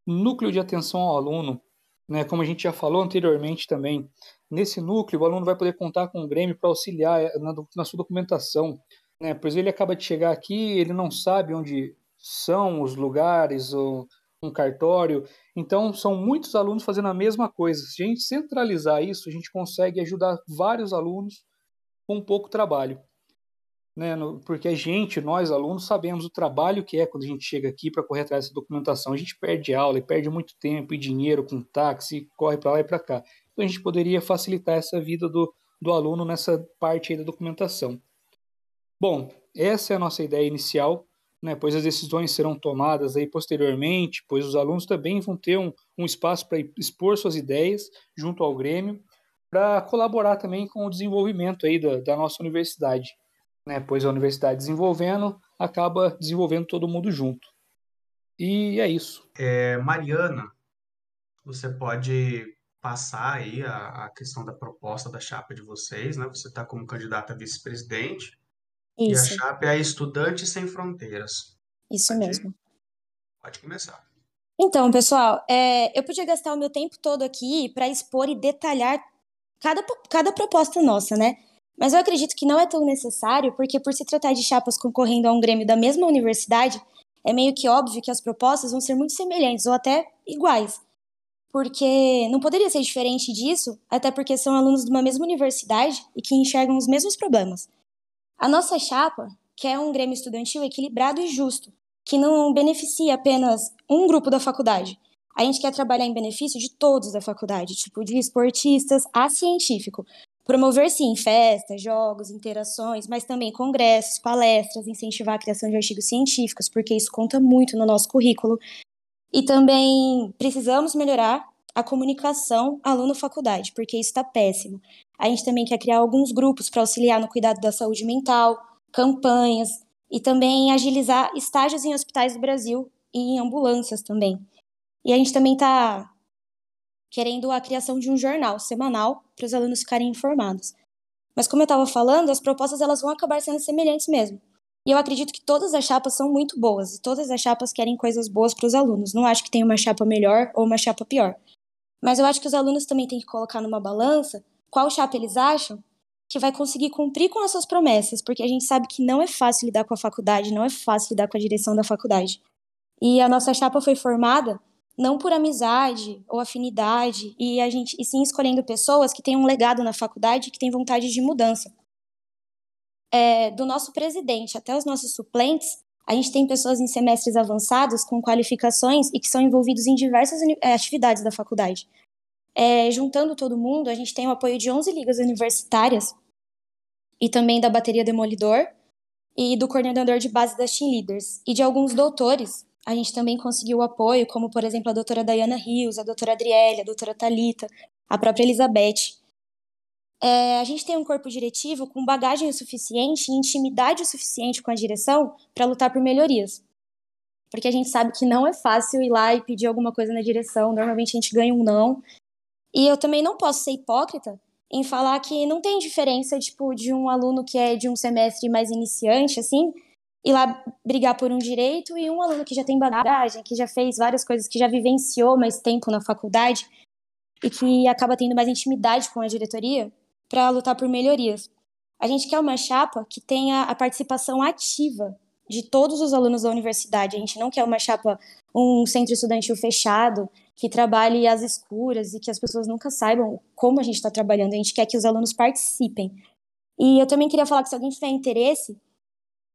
Núcleo de atenção ao aluno, né, como a gente já falou anteriormente também, nesse núcleo o aluno vai poder contar com o Grêmio para auxiliar é, na, na sua documentação, né, pois ele acaba de chegar aqui, ele não sabe onde são os lugares, ou um cartório. Então, são muitos alunos fazendo a mesma coisa. Se a gente centralizar isso, a gente consegue ajudar vários alunos com pouco trabalho. Né? Porque a gente, nós alunos, sabemos o trabalho que é quando a gente chega aqui para correr atrás dessa documentação. A gente perde aula e perde muito tempo e dinheiro com táxi, corre para lá e para cá. Então, a gente poderia facilitar essa vida do, do aluno nessa parte aí da documentação. Bom, essa é a nossa ideia inicial né, pois as decisões serão tomadas aí posteriormente, pois os alunos também vão ter um, um espaço para expor suas ideias junto ao Grêmio, para colaborar também com o desenvolvimento aí da, da nossa universidade, né, pois a universidade desenvolvendo acaba desenvolvendo todo mundo junto. E é isso. É, Mariana, você pode passar aí a, a questão da proposta da chapa de vocês, né? Você está como candidata a vice-presidente e a Isso, chapa é a Estudantes Sem Fronteiras. isso Pode, mesmo. pode começar. Então, pessoal, é, eu podia gastar o meu tempo todo aqui para expor e detalhar cada, cada proposta nossa, né? Mas eu acredito que não é tão necessário, porque por se tratar de chapas concorrendo a um Grêmio da mesma universidade, é meio que óbvio que as propostas vão ser muito semelhantes ou até iguais. Porque não poderia ser diferente disso, até porque são alunos de uma mesma universidade e que enxergam os mesmos problemas. A nossa chapa quer um Grêmio estudantil equilibrado e justo, que não beneficia apenas um grupo da faculdade. A gente quer trabalhar em benefício de todos da faculdade, tipo de esportistas a científico. Promover, sim, festas, jogos, interações, mas também congressos, palestras, incentivar a criação de artigos científicos, porque isso conta muito no nosso currículo. E também precisamos melhorar a comunicação aluno-faculdade, porque isso está péssimo. A gente também quer criar alguns grupos para auxiliar no cuidado da saúde mental, campanhas e também agilizar estágios em hospitais do Brasil e em ambulâncias também. E a gente também está querendo a criação de um jornal semanal para os alunos ficarem informados. Mas como eu estava falando, as propostas elas vão acabar sendo semelhantes mesmo. E eu acredito que todas as chapas são muito boas e todas as chapas querem coisas boas para os alunos. Não acho que tem uma chapa melhor ou uma chapa pior. Mas eu acho que os alunos também têm que colocar numa balança qual chapa eles acham que vai conseguir cumprir com as suas promessas, porque a gente sabe que não é fácil lidar com a faculdade, não é fácil lidar com a direção da faculdade. E a nossa chapa foi formada não por amizade ou afinidade, e a gente e sim escolhendo pessoas que têm um legado na faculdade que têm vontade de mudança. É, do nosso presidente até os nossos suplentes, a gente tem pessoas em semestres avançados com qualificações e que são envolvidos em diversas eh, atividades da faculdade. É, juntando todo mundo, a gente tem o apoio de 11 ligas universitárias e também da bateria Demolidor e do coordenador de base das Team Leaders e de alguns doutores. A gente também conseguiu apoio, como por exemplo a doutora Diana Rios, a doutora Adriele, a doutora Talita, a própria Elizabeth. É, a gente tem um corpo diretivo com bagagem o suficiente e intimidade o suficiente com a direção para lutar por melhorias. Porque a gente sabe que não é fácil ir lá e pedir alguma coisa na direção, normalmente a gente ganha um não. E eu também não posso ser hipócrita em falar que não tem diferença, tipo, de um aluno que é de um semestre mais iniciante, assim, ir lá brigar por um direito e um aluno que já tem bagagem, que já fez várias coisas, que já vivenciou mais tempo na faculdade e que acaba tendo mais intimidade com a diretoria para lutar por melhorias. A gente quer uma chapa que tenha a participação ativa de todos os alunos da universidade. A gente não quer uma chapa, um centro estudantil fechado, que trabalhe às escuras e que as pessoas nunca saibam como a gente está trabalhando. A gente quer que os alunos participem. E eu também queria falar que se alguém tiver interesse,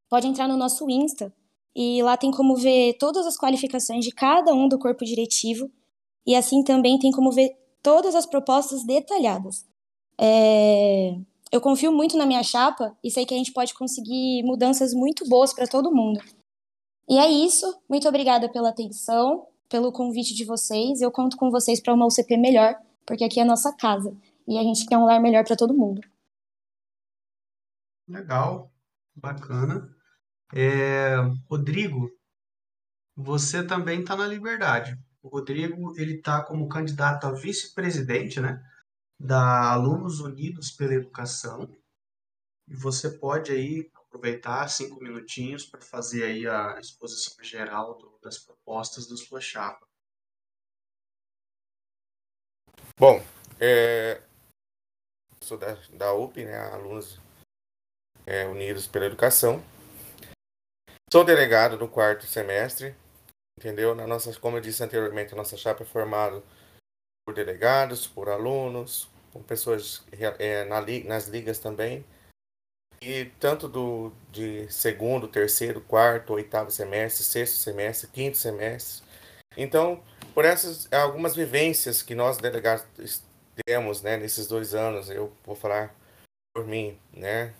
pode entrar no nosso Insta e lá tem como ver todas as qualificações de cada um do corpo diretivo e assim também tem como ver todas as propostas detalhadas. É, Eu confio muito na minha chapa e sei que a gente pode conseguir mudanças muito boas para todo mundo. E é isso. Muito obrigada pela atenção, pelo convite de vocês. Eu conto com vocês para uma UCP melhor, porque aqui é a nossa casa e a gente quer um lar melhor para todo mundo. Legal. Bacana. É, Rodrigo, você também está na Liberdade. O Rodrigo ele está como candidato a vice-presidente, né, da Alunos Unidos pela Educação. E você pode aí aproveitar cinco minutinhos para fazer aí a exposição geral do, das propostas da sua chapa. Bom, é, sou da, da UP, né, Alunos é, Unidos pela Educação. Sou delegado do quarto semestre, entendeu? Na nossa, como eu disse anteriormente, a nossa chapa é formada por delegados, por alunos, por pessoas é, na, nas ligas também. E tanto do de segundo, terceiro, quarto, oitavo semestre, sexto semestre, quinto semestre. Então, por essas algumas vivências que nós delegados temos, né, nesses dois anos, eu vou falar por mim, né,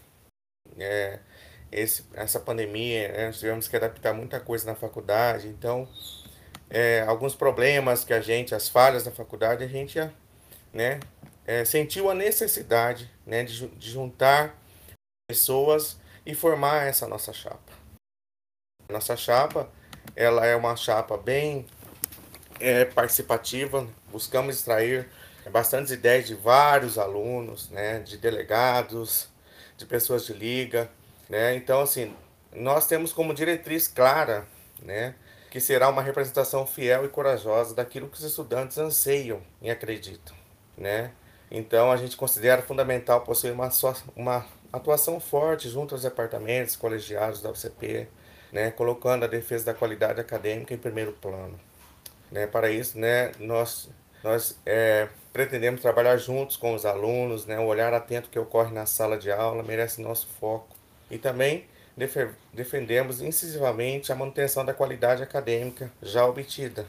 é, esse, essa pandemia, né, nós tivemos que adaptar muita coisa na faculdade, então é, alguns problemas que a gente, as falhas da faculdade, a gente né, é, sentiu a necessidade né, de, de juntar pessoas e formar essa nossa chapa. Nossa chapa, ela é uma chapa bem é, participativa, buscamos extrair bastantes ideias de vários alunos, né, de delegados, de pessoas de liga, né? Então, assim, nós temos como diretriz clara, né, que será uma representação fiel e corajosa daquilo que os estudantes anseiam e acreditam, né? Então, a gente considera fundamental possuir uma, uma atuação forte junto aos departamentos colegiados da UCP, né, colocando a defesa da qualidade acadêmica em primeiro plano. Né, para isso, né, nós, nós é, pretendemos trabalhar juntos com os alunos, né? o olhar atento que ocorre na sala de aula merece nosso foco. E também defendemos incisivamente a manutenção da qualidade acadêmica já obtida,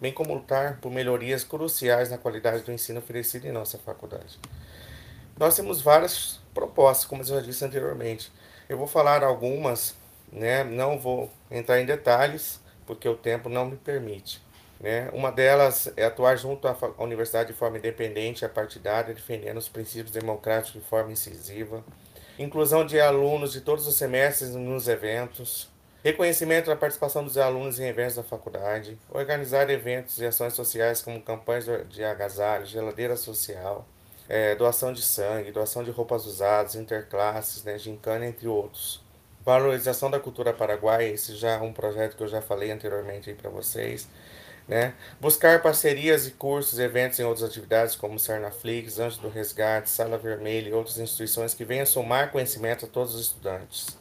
bem como lutar por melhorias cruciais na qualidade do ensino oferecido em nossa faculdade. Nós temos várias propostas, como eu já disse anteriormente. Eu vou falar algumas, né? não vou entrar em detalhes, porque o tempo não me permite. Né? Uma delas é atuar junto à universidade de forma independente e partidária, defendendo os princípios democráticos de forma incisiva, inclusão de alunos de todos os semestres nos eventos, reconhecimento da participação dos alunos em eventos da faculdade, organizar eventos e ações sociais como campanhas de agasalho, geladeira social, é, doação de sangue, doação de roupas usadas, interclasses, né, gincana, entre outros. Valorização da cultura paraguaia, esse já é um projeto que eu já falei anteriormente para vocês né? Buscar parcerias e cursos, eventos em outras atividades como Cernaflix, Anjo do Resgate, Sala Vermelha e outras instituições que venham somar conhecimento a todos os estudantes.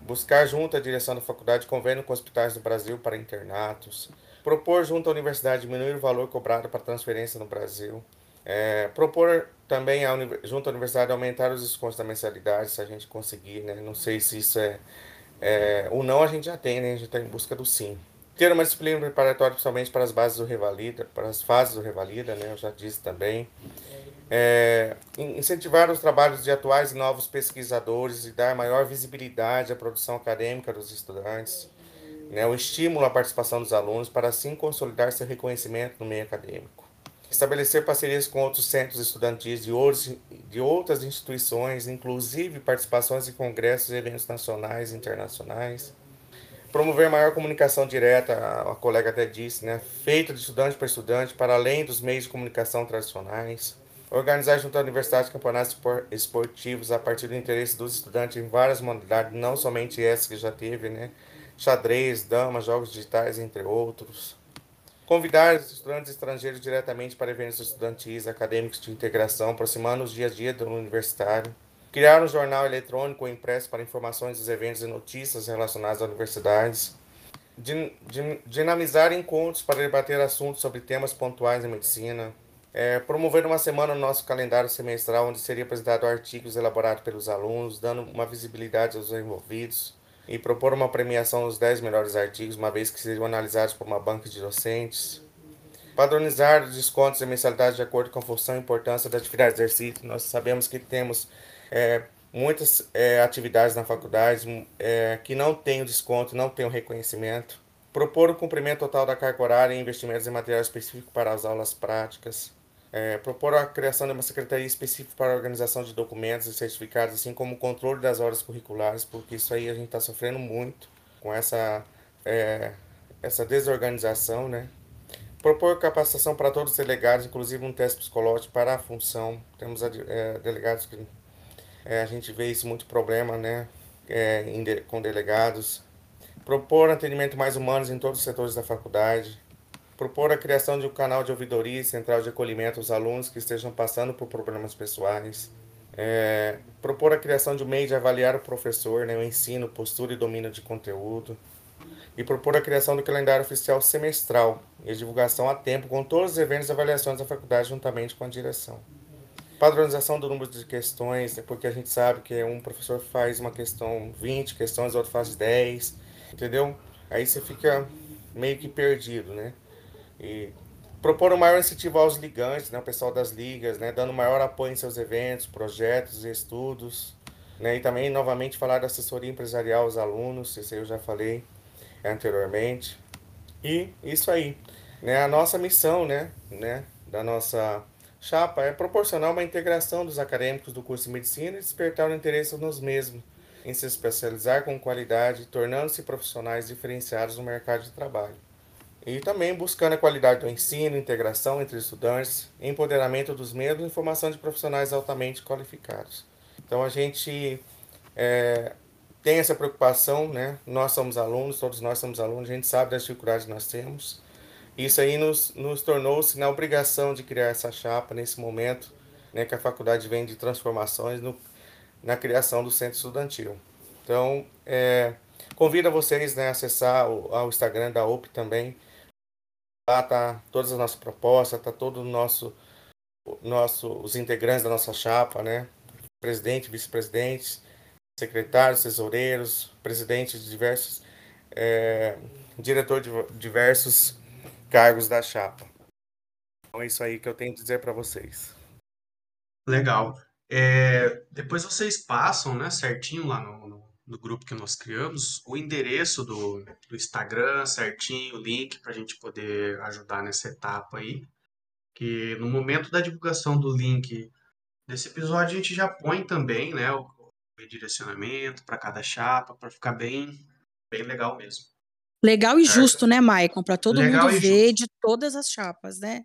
Buscar junto à direção da faculdade convênio com hospitais do Brasil para internatos. Propor junto à universidade diminuir o valor cobrado para transferência no Brasil. É, propor também a, junto à universidade aumentar os descontos da mensalidade, se a gente conseguir, né? Não sei se isso é, é o não a gente já tem, né? A gente está em busca do sim. Ter uma disciplina preparatória principalmente para as bases do Revalida, para as fases do Revalida, né, eu já disse também. É, incentivar os trabalhos de atuais e novos pesquisadores e dar maior visibilidade à produção acadêmica dos estudantes. Né, o estímulo à participação dos alunos para assim consolidar seu reconhecimento no meio acadêmico. Estabelecer parcerias com outros centros estudantis de, outros, de outras instituições, inclusive participações em congressos e eventos nacionais e internacionais promover maior comunicação direta, a colega até disse, né, feita de estudante para estudante, para além dos meios de comunicação tradicionais, organizar junto à universidade campeonatos esportivos a partir do interesse dos estudantes em várias modalidades, não somente essa que já teve, né, xadrez, damas, jogos digitais, entre outros. Convidar os estudantes estrangeiros diretamente para eventos estudantis, acadêmicos de integração, aproximando os dias a dia do universitário. Criar um jornal eletrônico ou impresso para informações dos eventos e notícias relacionadas às universidades, din din dinamizar encontros para debater assuntos sobre temas pontuais da medicina, é, promover uma semana no nosso calendário semestral onde seria apresentado artigos elaborados pelos alunos, dando uma visibilidade aos envolvidos, e propor uma premiação dos 10 melhores artigos, uma vez que seriam analisados por uma banca de docentes. Padronizar os descontos e mensalidades de acordo com a função e importância da atividade de exercício. Nós sabemos que temos é, muitas é, atividades na faculdade é, que não têm o desconto, não têm o reconhecimento. Propor o cumprimento total da carga horária e investimentos em material específico para as aulas práticas. É, propor a criação de uma secretaria específica para a organização de documentos e certificados, assim como o controle das horas curriculares, porque isso aí a gente está sofrendo muito com essa, é, essa desorganização, né? Propor capacitação para todos os delegados, inclusive um teste psicológico para a função. Temos é, delegados que é, a gente vê isso muito problema, né? É, de, com delegados. Propor atendimento mais humanos em todos os setores da faculdade propor a criação de um canal de ouvidoria e central de acolhimento aos alunos que estejam passando por problemas pessoais, é, propor a criação de um meio de avaliar o professor, né, o ensino, postura e domínio de conteúdo, e propor a criação do calendário oficial semestral e a divulgação a tempo com todos os eventos e avaliações da faculdade juntamente com a direção. Padronização do número de questões, né, porque a gente sabe que um professor faz uma questão 20 questões, outro faz 10, entendeu? Aí você fica meio que perdido, né? E propor um maior incentivo aos ligantes, né, o pessoal das ligas, né, dando maior apoio em seus eventos, projetos e estudos. Né, e também, novamente, falar da assessoria empresarial aos alunos, isso eu já falei anteriormente. E isso aí. Né, a nossa missão né, né, da nossa chapa é proporcionar uma integração dos acadêmicos do curso de medicina e despertar o interesse nos mesmos em se especializar com qualidade, tornando-se profissionais diferenciados no mercado de trabalho. E também buscando a qualidade do ensino, integração entre estudantes, empoderamento dos membros e formação de profissionais altamente qualificados. Então a gente é, tem essa preocupação, né? Nós somos alunos, todos nós somos alunos, a gente sabe das dificuldades que nós temos. Isso aí nos, nos tornou-se na obrigação de criar essa chapa nesse momento, né, que a faculdade vem de transformações no, na criação do centro estudantil. Então, é, convido a vocês né, a acessar o, o Instagram da UP também, Lá tá todas as nossas propostas, tá todo o nosso, nosso, os integrantes da nossa chapa, né? Presidente, vice-presidentes, secretários, tesoureiros, presidentes de diversos, é, diretor de diversos cargos da chapa. Então é isso aí que eu tenho que dizer para vocês. Legal. É, depois vocês passam, né, certinho lá no, no no grupo que nós criamos, o endereço do, do Instagram certinho, o link para a gente poder ajudar nessa etapa aí. Que no momento da divulgação do link desse episódio, a gente já põe também né, o, o direcionamento para cada chapa, para ficar bem, bem legal mesmo. Legal e justo, né, Maicon? Para todo legal mundo ver justo. de todas as chapas, né?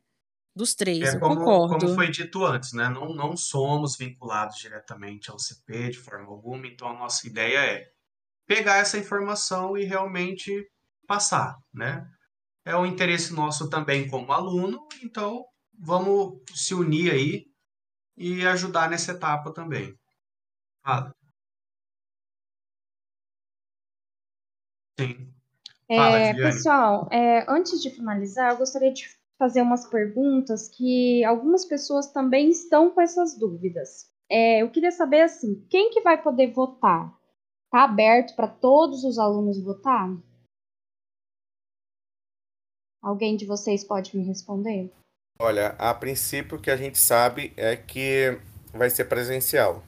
Dos três, é, eu como, concordo. Como foi dito antes, né? Não, não somos vinculados diretamente ao CP de forma alguma, então a nossa ideia é pegar essa informação e realmente passar, né? É o interesse nosso também como aluno, então vamos se unir aí e ajudar nessa etapa também. Fala. Sim. Fala, é, pessoal, é, antes de finalizar, eu gostaria de fazer umas perguntas que algumas pessoas também estão com essas dúvidas. É, eu queria saber assim, quem que vai poder votar? Está aberto para todos os alunos votar? Alguém de vocês pode me responder? Olha, a princípio o que a gente sabe é que vai ser presencial.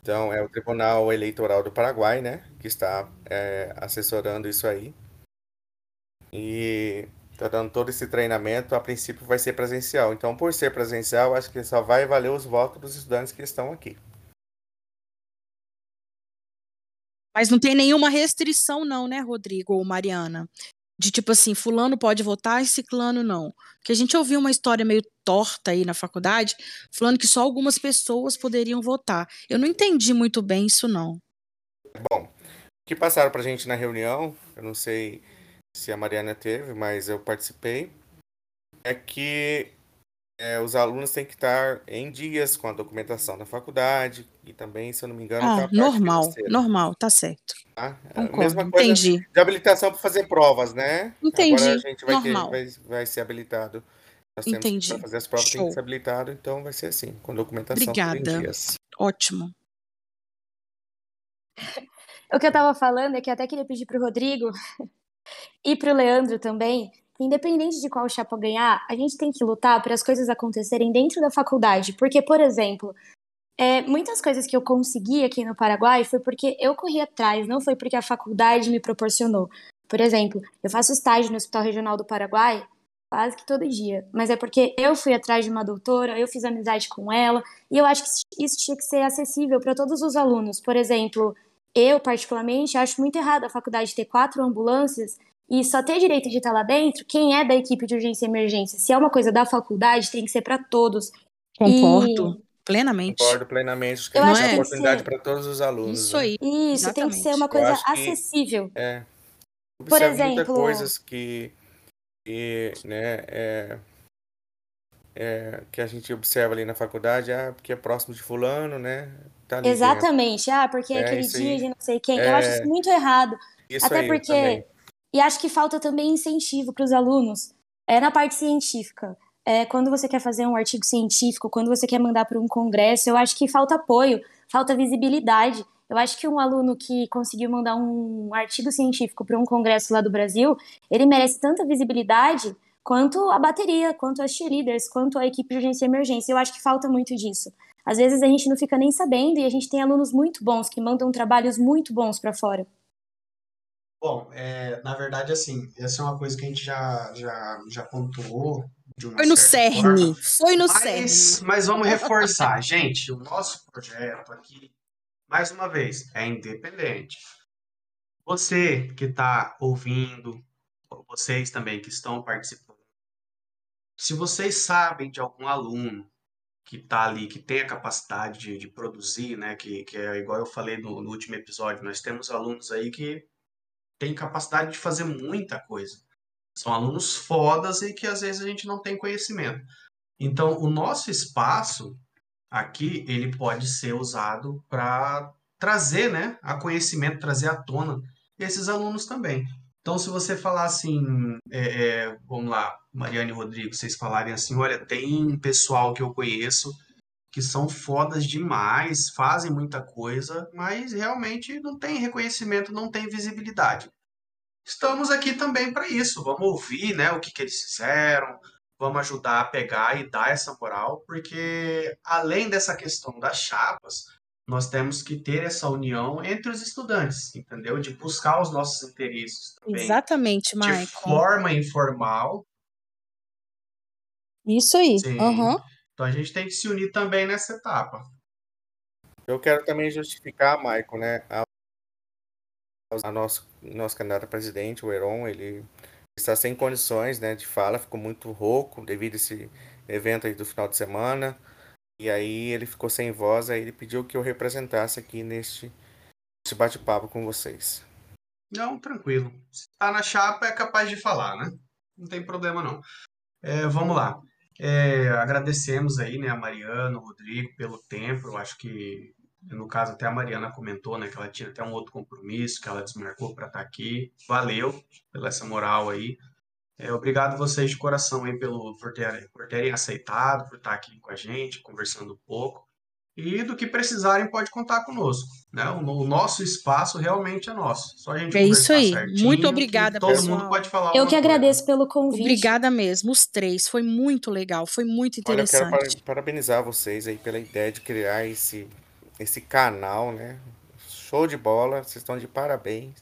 Então é o Tribunal Eleitoral do Paraguai, né, que está é, assessorando isso aí. E Tá dando todo esse treinamento, a princípio vai ser presencial. Então, por ser presencial, acho que só vai valer os votos dos estudantes que estão aqui. Mas não tem nenhuma restrição, não, né, Rodrigo ou Mariana? De tipo assim, fulano pode votar e ciclano não. Porque a gente ouviu uma história meio torta aí na faculdade, falando que só algumas pessoas poderiam votar. Eu não entendi muito bem isso, não. Bom, o que passaram pra gente na reunião, eu não sei se a Mariana teve, mas eu participei, é que é, os alunos têm que estar em dias com a documentação da faculdade e também, se eu não me engano, ah, normal, normal, tá certo. Tá? Concordo, Mesma coisa entendi. de habilitação para fazer provas, né? Entendi. Agora a gente vai, normal. Ter, vai, vai ser habilitado. Nós entendi. para fazer as provas Show. tem que ser habilitado, então vai ser assim, com documentação Obrigada. em dias. Ótimo. O que eu estava falando é que eu até queria pedir para o Rodrigo e para o Leandro também, independente de qual chapa ganhar, a gente tem que lutar para as coisas acontecerem dentro da faculdade. Porque, por exemplo, é, muitas coisas que eu consegui aqui no Paraguai foi porque eu corri atrás, não foi porque a faculdade me proporcionou. Por exemplo, eu faço estágio no Hospital Regional do Paraguai quase que todo dia. Mas é porque eu fui atrás de uma doutora, eu fiz amizade com ela, e eu acho que isso tinha que ser acessível para todos os alunos. Por exemplo, eu, particularmente, acho muito errado a faculdade ter quatro ambulâncias e só ter direito de estar lá dentro quem é da equipe de urgência e emergência. Se é uma coisa da faculdade, tem que ser para todos. Concordo. E... Plenamente. Concordo plenamente. Que eu acho que oportunidade ser... para todos os alunos. Isso aí. Né? Isso, Exatamente. tem que ser uma coisa acessível. Que, é. Por exemplo, coisas que, que né, é, é, que a gente observa ali na faculdade, ah, porque é próximo de fulano, né? Tá Exatamente. Dentro. Ah, porque é, aquele dia de não sei quem. Eu acho isso muito errado. Isso Até porque também. E acho que falta também incentivo para os alunos é, na parte científica. É, quando você quer fazer um artigo científico, quando você quer mandar para um congresso, eu acho que falta apoio, falta visibilidade. Eu acho que um aluno que conseguiu mandar um artigo científico para um congresso lá do Brasil, ele merece tanta visibilidade quanto a bateria, quanto as cheerleaders, quanto a equipe de urgência e emergência. Eu acho que falta muito disso. Às vezes a gente não fica nem sabendo e a gente tem alunos muito bons que mandam trabalhos muito bons para fora. Bom, é, na verdade, assim, essa é uma coisa que a gente já, já, já pontuou. foi no cerne, forma, foi no mas, cerne. Mas vamos reforçar, gente, o nosso projeto aqui, mais uma vez, é independente. Você que está ouvindo, vocês também que estão participando, se vocês sabem de algum aluno que está ali, que tem a capacidade de, de produzir, né, que, que é igual eu falei no, no último episódio, nós temos alunos aí que tem capacidade de fazer muita coisa. São alunos fodas e que às vezes a gente não tem conhecimento. Então, o nosso espaço aqui, ele pode ser usado para trazer né, a conhecimento, trazer à tona esses alunos também. Então, se você falar assim, é, é, vamos lá, Mariane e Rodrigo, vocês falarem assim, olha, tem pessoal que eu conheço que são fodas demais, fazem muita coisa, mas realmente não tem reconhecimento, não tem visibilidade. Estamos aqui também para isso. Vamos ouvir né, o que, que eles fizeram, vamos ajudar a pegar e dar essa moral, porque além dessa questão das chapas, nós temos que ter essa união entre os estudantes, entendeu? De buscar os nossos interesses também. Exatamente, Michael. De forma informal. Isso aí. Uhum. Então a gente tem que se unir também nessa etapa. Eu quero também justificar, Maico, né? A, a nosso, nosso candidato a presidente, o Heron, ele está sem condições né, de fala, ficou muito rouco devido a esse evento aí do final de semana. E aí ele ficou sem voz, aí ele pediu que eu representasse aqui neste, bate-papo com vocês. Não, tranquilo. Se tá na chapa é capaz de falar, né? Não tem problema não. É, vamos lá. É, agradecemos aí, né, a Mariana, o Rodrigo, pelo tempo. Eu acho que, no caso, até a Mariana comentou, né, que ela tinha até um outro compromisso, que ela desmarcou para estar tá aqui. Valeu pela essa moral aí. É, obrigado vocês de coração aí pelo, por, ter, por terem aceitado, por estar aqui com a gente, conversando um pouco. E do que precisarem, pode contar conosco. Né? O, o nosso espaço realmente é nosso. Só a gente é isso aí. Muito obrigada, todo pessoal. mundo pode falar. Eu que agradeço pelo convite. Obrigada mesmo, os três. Foi muito legal, foi muito interessante. Olha, eu quero parabenizar vocês aí pela ideia de criar esse, esse canal, né? Show de bola, vocês estão de parabéns.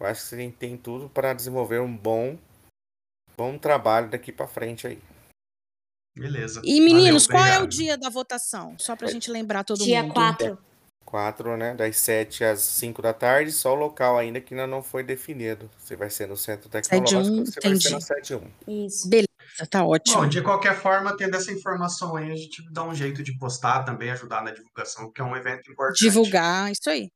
Eu acho que vocês têm tudo para desenvolver um bom, bom trabalho daqui para frente aí. Beleza. E meninos, Valeu, qual é o dia da votação? Só pra é. gente lembrar todo dia mundo. Dia 4. 4, né? Das 7 às 5 da tarde, só o local ainda que ainda não foi definido. Se vai ser no Centro Tecnológico, 7 se vai ser no 71. Isso. Beleza, tá ótimo. Bom, de qualquer forma, tendo essa informação aí, a gente dá um jeito de postar também, ajudar na divulgação, que é um evento importante. Divulgar, isso aí.